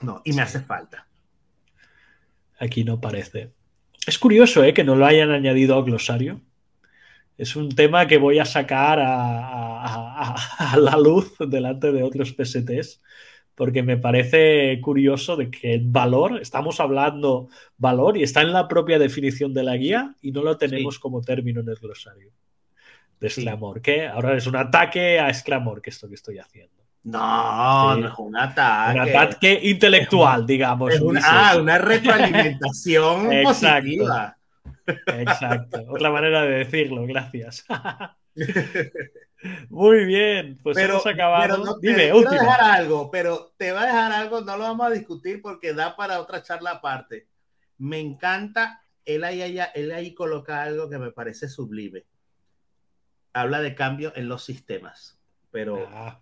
No, y me hace falta. Aquí no parece. Es curioso ¿eh? que no lo hayan añadido al glosario es un tema que voy a sacar a, la luz delante de otros PSTs porque me parece curioso de que el valor, estamos hablando valor y está en la propia definición de la guía y no lo tenemos como término en el glosario de exclamor, que ahora es un ataque a exclamor que esto que estoy haciendo. No, no es un ataque. Un ataque intelectual, digamos. Es una, ah, una retroalimentación positiva. Exacto, otra manera de decirlo, gracias. Muy bien, pues pero, hemos acabado. no, Dime, te, dejar algo, pero te va a dejar algo, no lo vamos a discutir porque da para otra charla aparte. Me encanta, él ahí, él ahí coloca algo que me parece sublime. Habla de cambio en los sistemas, pero ah.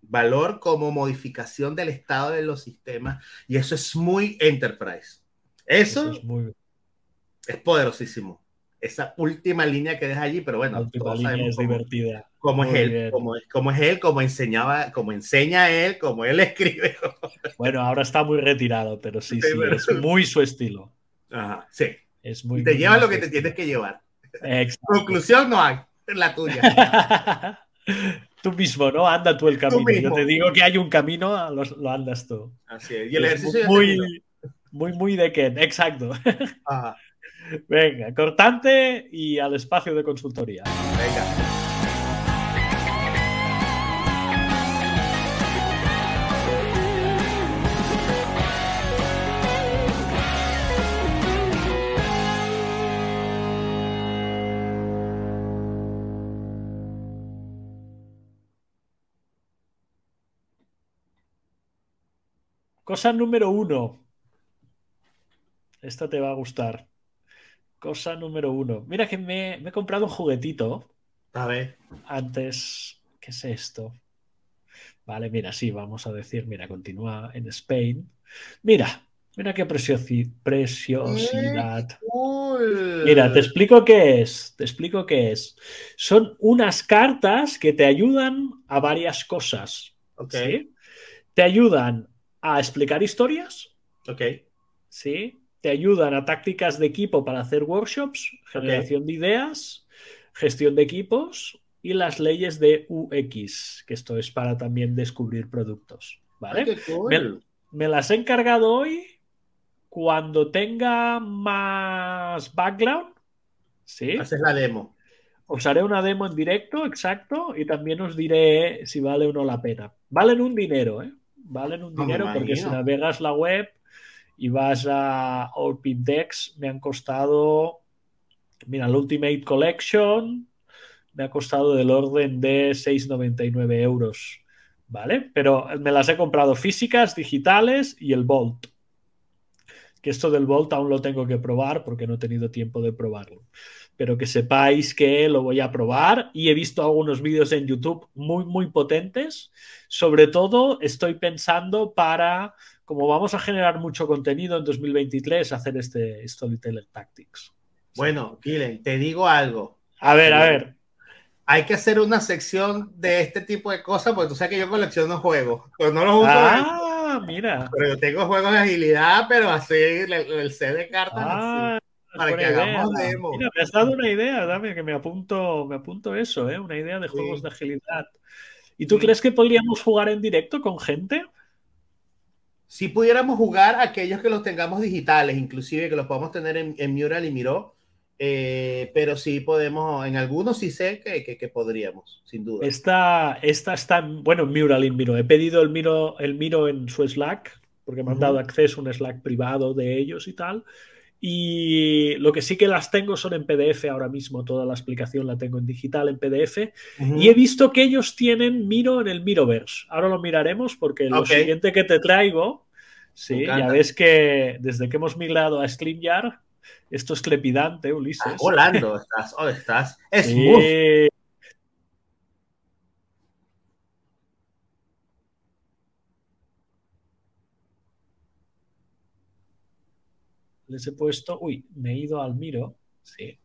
valor como modificación del estado de los sistemas, y eso es muy enterprise. Eso, eso es muy es poderosísimo. Esa última línea que deja allí, pero bueno, todos cómo, divertida. Cómo es él, cómo es, cómo es él, cómo enseñaba, cómo enseña él, cómo él escribe. Bueno, ahora está muy retirado, pero sí, sí, es muy su estilo. Ajá, sí. Es muy, te lleva lo que te tienes que llevar. Exacto. Conclusión no hay, la tuya. tú mismo, ¿no? Anda tú el camino. Yo te digo que hay un camino, lo, lo andas tú. Así es. Y el ejercicio muy, muy, muy de Ken, exacto. Ajá. Venga, cortante y al espacio de consultoría. Venga. Cosa número uno. Esta te va a gustar. Cosa número uno. Mira que me, he comprado un juguetito. A ver. Antes, ¿qué es esto? Vale, mira, sí, vamos a decir, mira, continúa en Spain. Mira, mira qué preciosidad. Mira, te explico qué es. Te explico qué es. Son unas cartas que te ayudan a varias cosas. Ok. Te ayudan a explicar historias. Ok. Sí te ayudan a tácticas de equipo para hacer workshops, generación de ideas, gestión de equipos y las leyes de UX, que esto es para también descubrir productos. ¿Vale? me, las he encargado hoy cuando tenga más background, ¿sí? Haces la demo. Os haré una demo en directo, exacto, y también os diré si vale o no la pena. Valen un dinero, ¿eh? Valen un No, dinero porque si navegas la web y vas a Orpindex, me han costado, mira, el Ultimate Collection me ha costado del orden de 6,99 euros, ¿vale? Pero me las he comprado físicas, digitales y el Volt. Que esto del Volt aún lo tengo que probar porque no he tenido tiempo de probarlo pero que sepáis que lo voy a probar y he visto algunos vídeos en YouTube muy, muy potentes. Sobre todo estoy pensando para, como vamos a generar mucho contenido en 2023, hacer este Storyteller Tactics. Bueno, Kilen, te digo algo. A ver, a ver. Hay que hacer una sección de este tipo de cosas, porque tú sabes que yo colecciono juegos, pero no los uso. Ah, mira. Pero yo tengo juegos de agilidad, pero así el, el set de cartas. Ah, así, para que idea. hagamos demo. Mira, me has dado una idea, dame que me apunto, me apunto eso, ¿eh? una idea de Sí. juegos de agilidad. ¿Y tú Sí. crees que podríamos jugar en directo con gente? Si pudiéramos jugar aquellos que los tengamos digitales, inclusive que los podamos tener en, en Mural y Miro, eh, pero sí podemos, en algunos sí sé que, que- que podríamos, sin duda. Esta, esta está, en- bueno, en Mural in Miro. He pedido el Miro, el Miro en su Slack, porque me han dado acceso a un Slack privado de ellos y tal. Y lo que sí que las tengo son en PDF ahora mismo. Toda la explicación la tengo en digital, en PDF. Y he visto que ellos tienen Miro en el Miroverse. Ahora lo miraremos porque lo siguiente que te traigo, sí, ya ves que desde que hemos migrado a StreamYard, esto es clepidante, Ulises. Estás volando, estás, oh, estás smooth. Sí. Les he puesto, uy, me he ido al Miro, sí.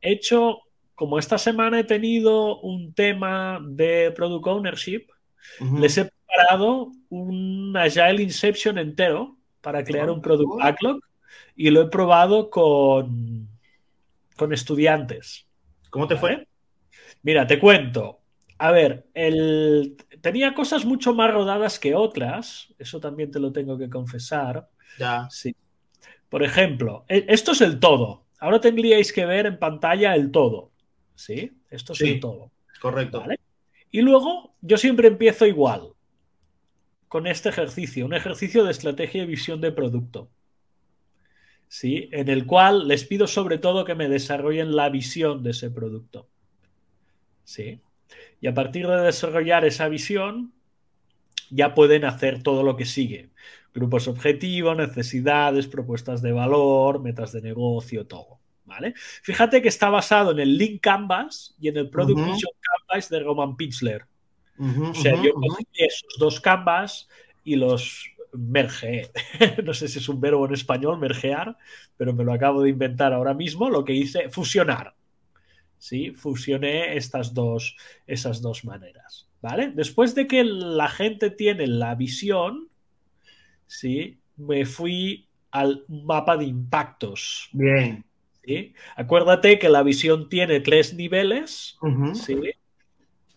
He hecho, como esta semana he tenido un tema de Product Ownership, les he preparado un Agile Inception entero para crear un Product. Backlog y lo he probado con, con estudiantes. ¿Cómo te fue? Mira, te cuento. A ver, el... tenía cosas mucho más rodadas que otras, eso también te lo tengo que confesar. Ya. Sí. Por ejemplo, e- esto es el todo. Ahora tendríais que ver en pantalla el todo. ¿Sí? Esto es Sí. el todo. Correcto. ¿Vale? Y luego yo siempre empiezo igual con este ejercicio, un ejercicio de estrategia y visión de producto. ¿Sí? En el cual les pido sobre todo que me desarrollen la visión de ese producto. ¿Sí? Y a partir de desarrollar esa visión, ya pueden hacer todo lo que sigue. Grupos objetivo, necesidades, propuestas de valor, metas de negocio, todo. ¿Vale? Fíjate que está basado en el Link Canvas y en el Product. Vision Canvas de Roman Pinchler. Ujú, O sea, yo cogí esos dos canvas y los mergeé. no sé si es un verbo en español, mergear, pero me lo acabo de inventar ahora mismo. Lo que hice, fusionar. ¿Sí? Fusioné estas dos, esas dos maneras. ¿Vale? Después de que la gente tiene la visión, ¿sí? Me fui al mapa de impactos. Bien. ¿sí? Acuérdate que la visión tiene tres niveles. Sí.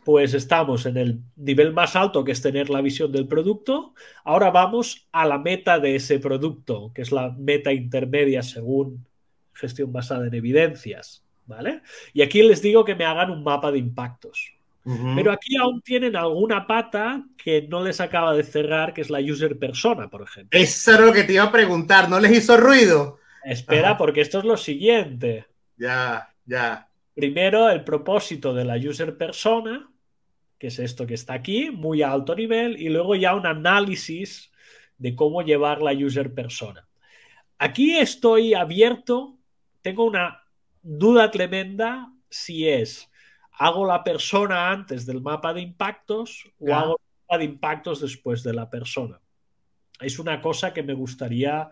Pues estamos en el nivel más alto, que es tener la visión del producto. Ahora vamos a la meta de ese producto, que es la meta intermedia según gestión basada en evidencias. ¿Vale? Y aquí les digo que me hagan un mapa de impactos. Pero aquí aún tienen alguna pata que no les acaba de cerrar, que es la user persona, por ejemplo. Eso era lo que te iba a preguntar. ¿No les hizo ruido? Espera, Ajá. porque esto es lo siguiente. Ya, ya. Primero, el propósito de la user persona, que es esto que está aquí, muy a alto nivel, y luego ya un análisis de cómo llevar la user persona. Aquí estoy abierto, tengo una duda tremenda si es hago la persona antes del mapa de impactos o hago el mapa de impactos después de la persona. Es una cosa que me gustaría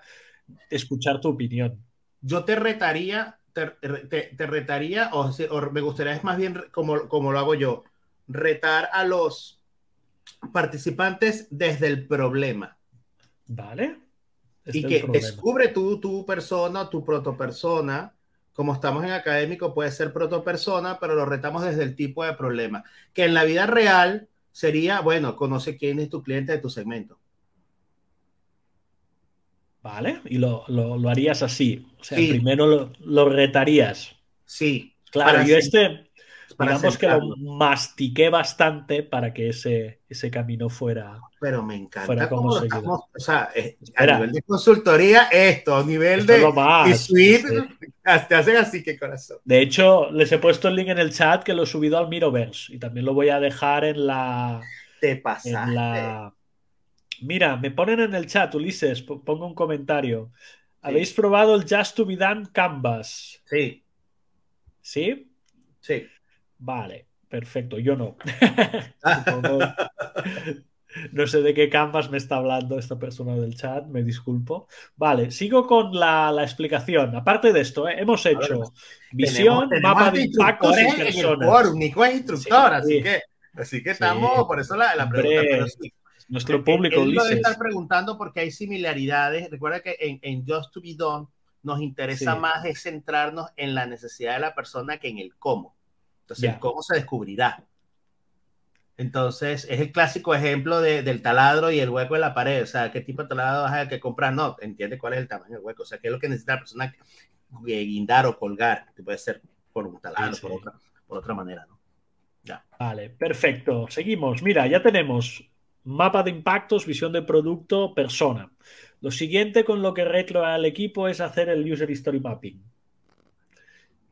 escuchar tu opinión. Yo te retaría, te, te- te retaría, o, o me gustaría es más bien como, como lo hago yo, retar a los participantes desde el problema. ¿Vale? Este y es el que descubre tú, tu persona, tu protopersona. Como estamos en académico, puede ser protopersona, pero lo retamos desde el tipo de problema. Que en la vida real sería, bueno, conoce quién es tu cliente de tu segmento. ¿Vale? Y lo, harías así. O sea, primero lo, retarías. Sí. Claro, yo este, digamos que lo mastiqué bastante para que ese, ese camino fuera. Pero me encanta cómo estamos, o sea, eh, a nivel de consultoría, esto, a nivel de y suite, te hacen así que corazón. De hecho, les he puesto el link en el chat que lo he subido al Miroverse y también lo voy a dejar en la. Te pasaste. la, Mira, me ponen en el chat, Ulises, pongo un comentario. ¿Habéis probado el Just to be Done Canvas? Sí. ¿Sí? Sí. Vale, perfecto. Yo no. no sé de qué Canvas me está hablando esta persona del chat, me disculpo. Vale, sigo con la, explicación. Aparte de esto, ¿eh? hemos hecho visión, mapa de impactos y personas. Nico es instructor, así que, así que estamos, por eso la, pregunta. Nuestro público, Él lo debe estar preguntando porque hay similaridades. Recuerda que en, Just to be Done nos interesa más es centrarnos en la necesidad de la persona que en el cómo. Entonces, cómo se descubrirá. Entonces, es el clásico ejemplo del taladro y el hueco de la pared. O sea, ¿qué tipo de taladro vas a que comprar? No, entiende cuál es el tamaño del hueco. O sea, ¿qué es lo que necesita la persona guindar o colgar? Que puede ser por un taladro, Por, otra, por otra manera, ¿no? Ya. Vale, perfecto. Seguimos. Mira, ya tenemos Mapa de impactos, visión de producto, persona. Lo siguiente con lo que retro al equipo es hacer el User History Mapping.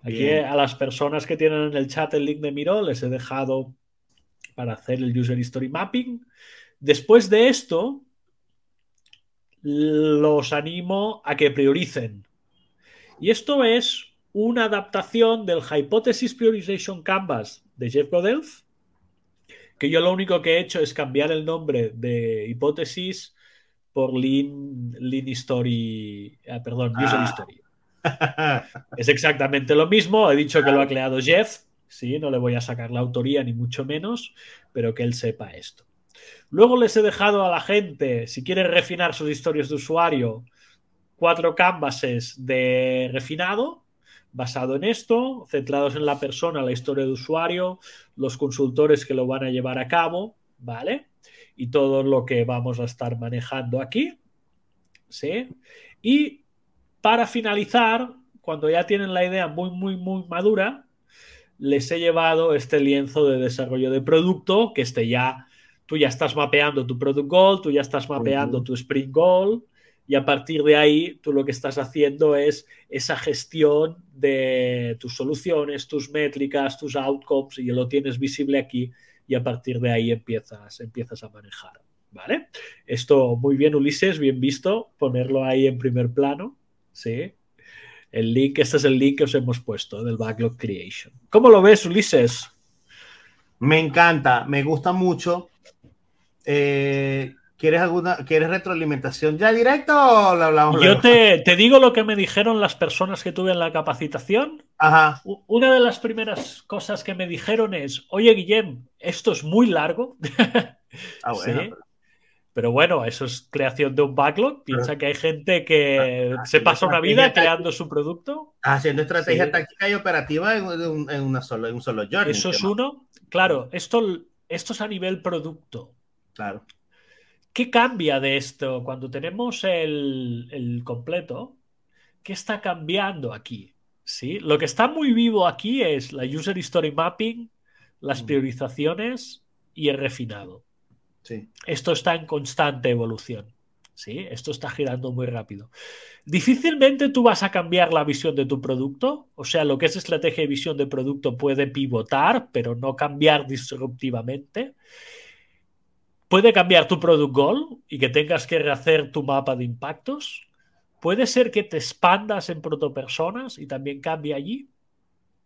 Aquí a las personas que tienen en el chat el link de Miro les he dejado para hacer el User History Mapping. Después de esto, los animo a que prioricen. Y esto es una adaptación del Hypothesis Priorization Canvas de Jeff Godelf que yo lo único que he hecho es cambiar el nombre de hipótesis por Lean, Lean History, ah, perdón, User ah. History. Es exactamente lo mismo, he dicho que lo ha creado Jeff, sí, no le voy a sacar la autoría ni mucho menos, pero que él sepa esto. Luego les he dejado a la gente, si quieren refinar sus historias de usuario, cuatro canvases de refinado basado en esto, centrados en la persona, la historia de usuario, los consultores que lo van a llevar a cabo, ¿vale? Y todo lo que vamos a estar manejando aquí, ¿sí? Y para finalizar, cuando ya tienen la idea muy, muy, muy madura, les he llevado este lienzo de desarrollo de producto, que este ya, tú ya estás mapeando tu product goal, tú ya estás mapeando tu sprint goal, y a partir de ahí tú lo que estás haciendo es esa gestión de tus soluciones, tus métricas, tus outcomes y lo tienes visible aquí y a partir de ahí empiezas, empiezas a manejar. ¿Vale? Esto muy bien, Ulises, bien visto, ponerlo ahí en primer plano. Sí. El link, este es el link que os hemos puesto del Backlog Creation. ¿Cómo lo ves, Ulises? Me encanta, me gusta mucho. Eh, ¿Quieres alguna, ¿Quieres retroalimentación ya directo o lo hablamos? Yo te, digo lo que me dijeron las personas que tuve en la capacitación. Ajá. Una de las primeras cosas que me dijeron es, oye Guillem, esto es muy largo. Ah, bueno. Pero bueno, eso es creación de un backlog. Piensa que hay gente que ah, se pasa una vida creando su producto. Haciendo estrategia táctica y operativa en, una solo, en un solo journey. Eso es uno. Claro, esto, esto es a nivel producto. Claro. ¿Qué cambia de esto cuando tenemos el, completo? ¿Qué está cambiando aquí? ¿Sí? Lo que está muy vivo aquí es la User History Mapping, las priorizaciones y el refinado. Esto está en constante evolución. ¿sí? Esto está girando muy rápido. Difícilmente tú vas a cambiar la visión de tu producto, o sea, lo que es estrategia y visión de producto puede pivotar, pero no cambiar disruptivamente. Puede cambiar tu product goal y que tengas que rehacer tu mapa de impactos. Puede ser que te expandas en protopersonas y también cambie allí.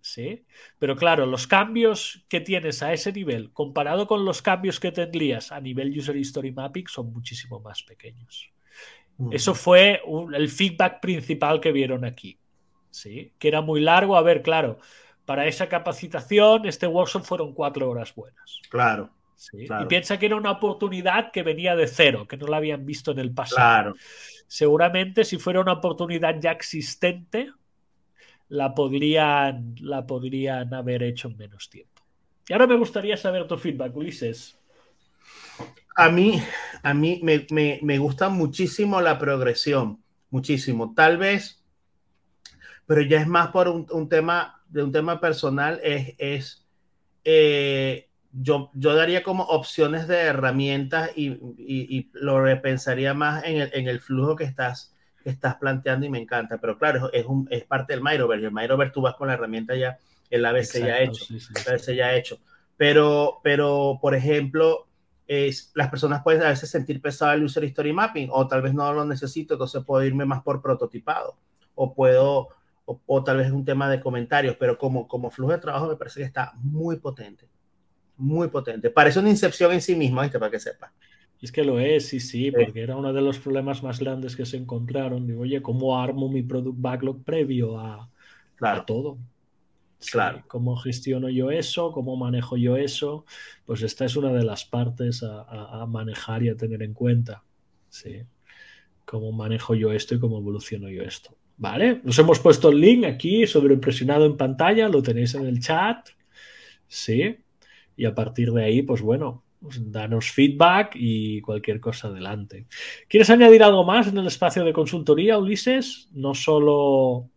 Sí. Pero claro, los cambios que tienes a ese nivel comparado con los cambios que tendrías a nivel User History Mapping son muchísimo más pequeños. Eso fue el feedback principal que vieron aquí. ¿sí? Que era muy largo. A ver, claro, para esa capacitación, este workshop fueron cuatro horas buenas. Claro. Y piensa que era una oportunidad que venía de cero, que no la habían visto en el pasado. Seguramente si fuera una oportunidad ya existente, la podrían, la podrían haber hecho en menos tiempo. Y ahora me gustaría saber tu feedback, Ulises. A mí, a mí me, me, gusta muchísimo la progresión. muchísimo. Tal vez, pero ya es más por un, tema, de un tema personal, es, es eh, yo, yo daría como opciones de herramientas y, lo repensaría más en el, en el flujo que estás, que estás planteando y me encanta. Pero claro, es, un, es parte del Myrover. Y el Myrover tú vas con la herramienta ya, el ABC ya hecho. el ya hecho. Pero, pero, por ejemplo, es, las personas pueden a veces sentir pesado el user story mapping o tal vez no lo necesito, entonces puedo irme más por prototipado o puedo, o, tal vez es un tema de comentarios, pero como, como flujo de trabajo me parece que está muy potente muy potente. Parece una incepción en sí misma, ¿viste? Para que sepa. Es que lo es, sí, sí, porque era uno de los problemas más grandes que se encontraron. Digo, oye, ¿cómo armo mi product backlog previo a, todo? claro. ¿Cómo gestiono yo eso? ¿Cómo manejo yo eso? Pues esta es una de las partes a, manejar y a tener en cuenta. Sí. ¿Cómo manejo yo esto y cómo evoluciono yo esto? Vale, nos hemos puesto el link aquí sobreimpresionado en pantalla, lo tenéis en el chat. Sí y a partir de ahí, pues bueno, danos feedback y cualquier cosa adelante. ¿Quieres añadir algo más en el espacio de consultoría, Ulises? No solo...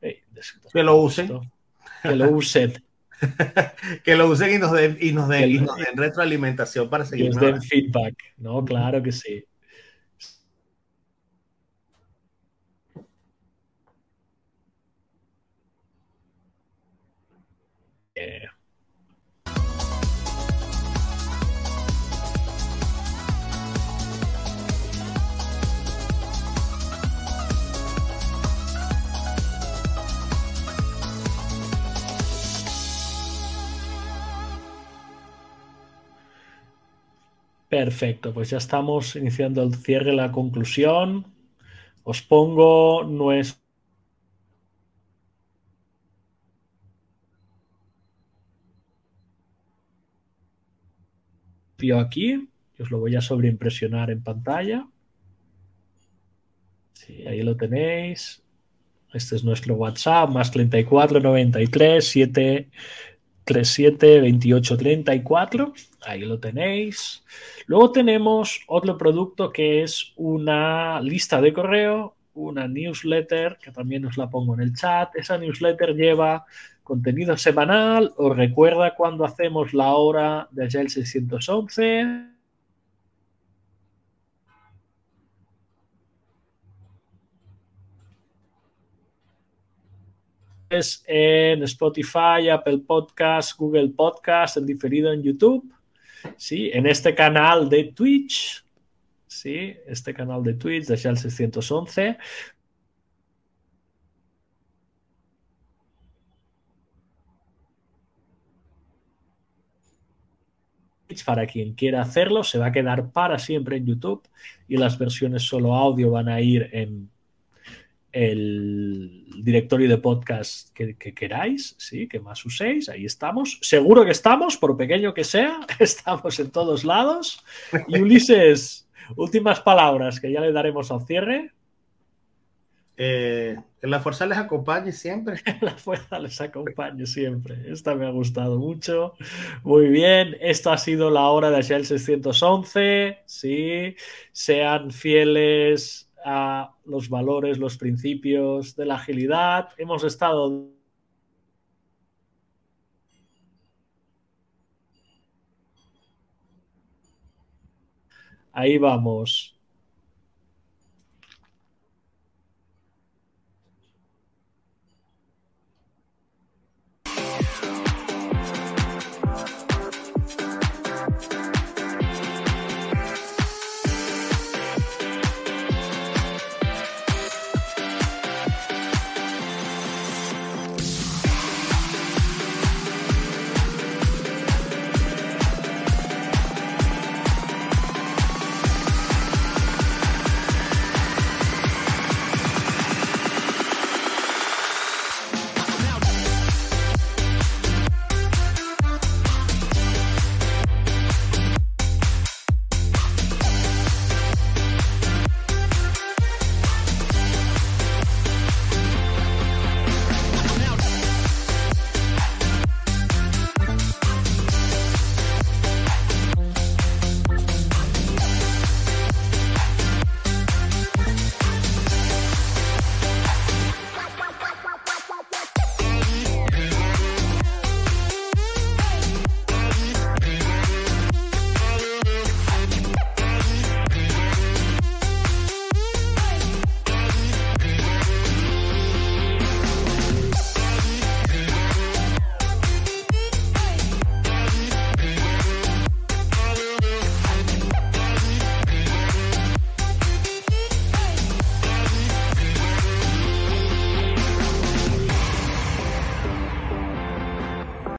que lo usen. Que lo usen. que lo usen y nos den, y nos den, y nos den retroalimentación para seguir. Que nos den feedback, ¿no? Claro que sí. Perfecto, pues ya estamos iniciando el cierre, la conclusión. Os pongo nuestro... aquí, os lo voy a sobreimpresionar en pantalla. Sí, ahí lo tenéis. Este es nuestro WhatsApp, más 34 93 7 37 28 34. Ahí lo tenéis. Luego tenemos otro producto que es una lista de correo, una newsletter, que también os la pongo en el chat. Esa newsletter lleva contenido semanal, os recuerda cuando hacemos la hora de Agile 611. En Spotify, Apple Podcast, Google Podcast, en diferido en YouTube. ¿sí? En este canal de Twitch, ¿sí? Este canal de Twitch de Shell 611. Para quien quiera hacerlo, se va a quedar para siempre en YouTube y las versiones solo audio van a ir en, el directorio de podcast que, queráis, sí, que más uséis, ahí estamos. Seguro que estamos, por pequeño que sea, estamos en todos lados. Y Ulises, últimas palabras que ya le daremos al cierre. Eh, que la fuerza les acompañe siempre. la fuerza les acompañe siempre. Esta me ha gustado mucho. Muy bien, esto ha sido la hora de Shell 611. Sí, sean fieles a los valores, los principios de la agilidad. Hemos estado Ahí vamos.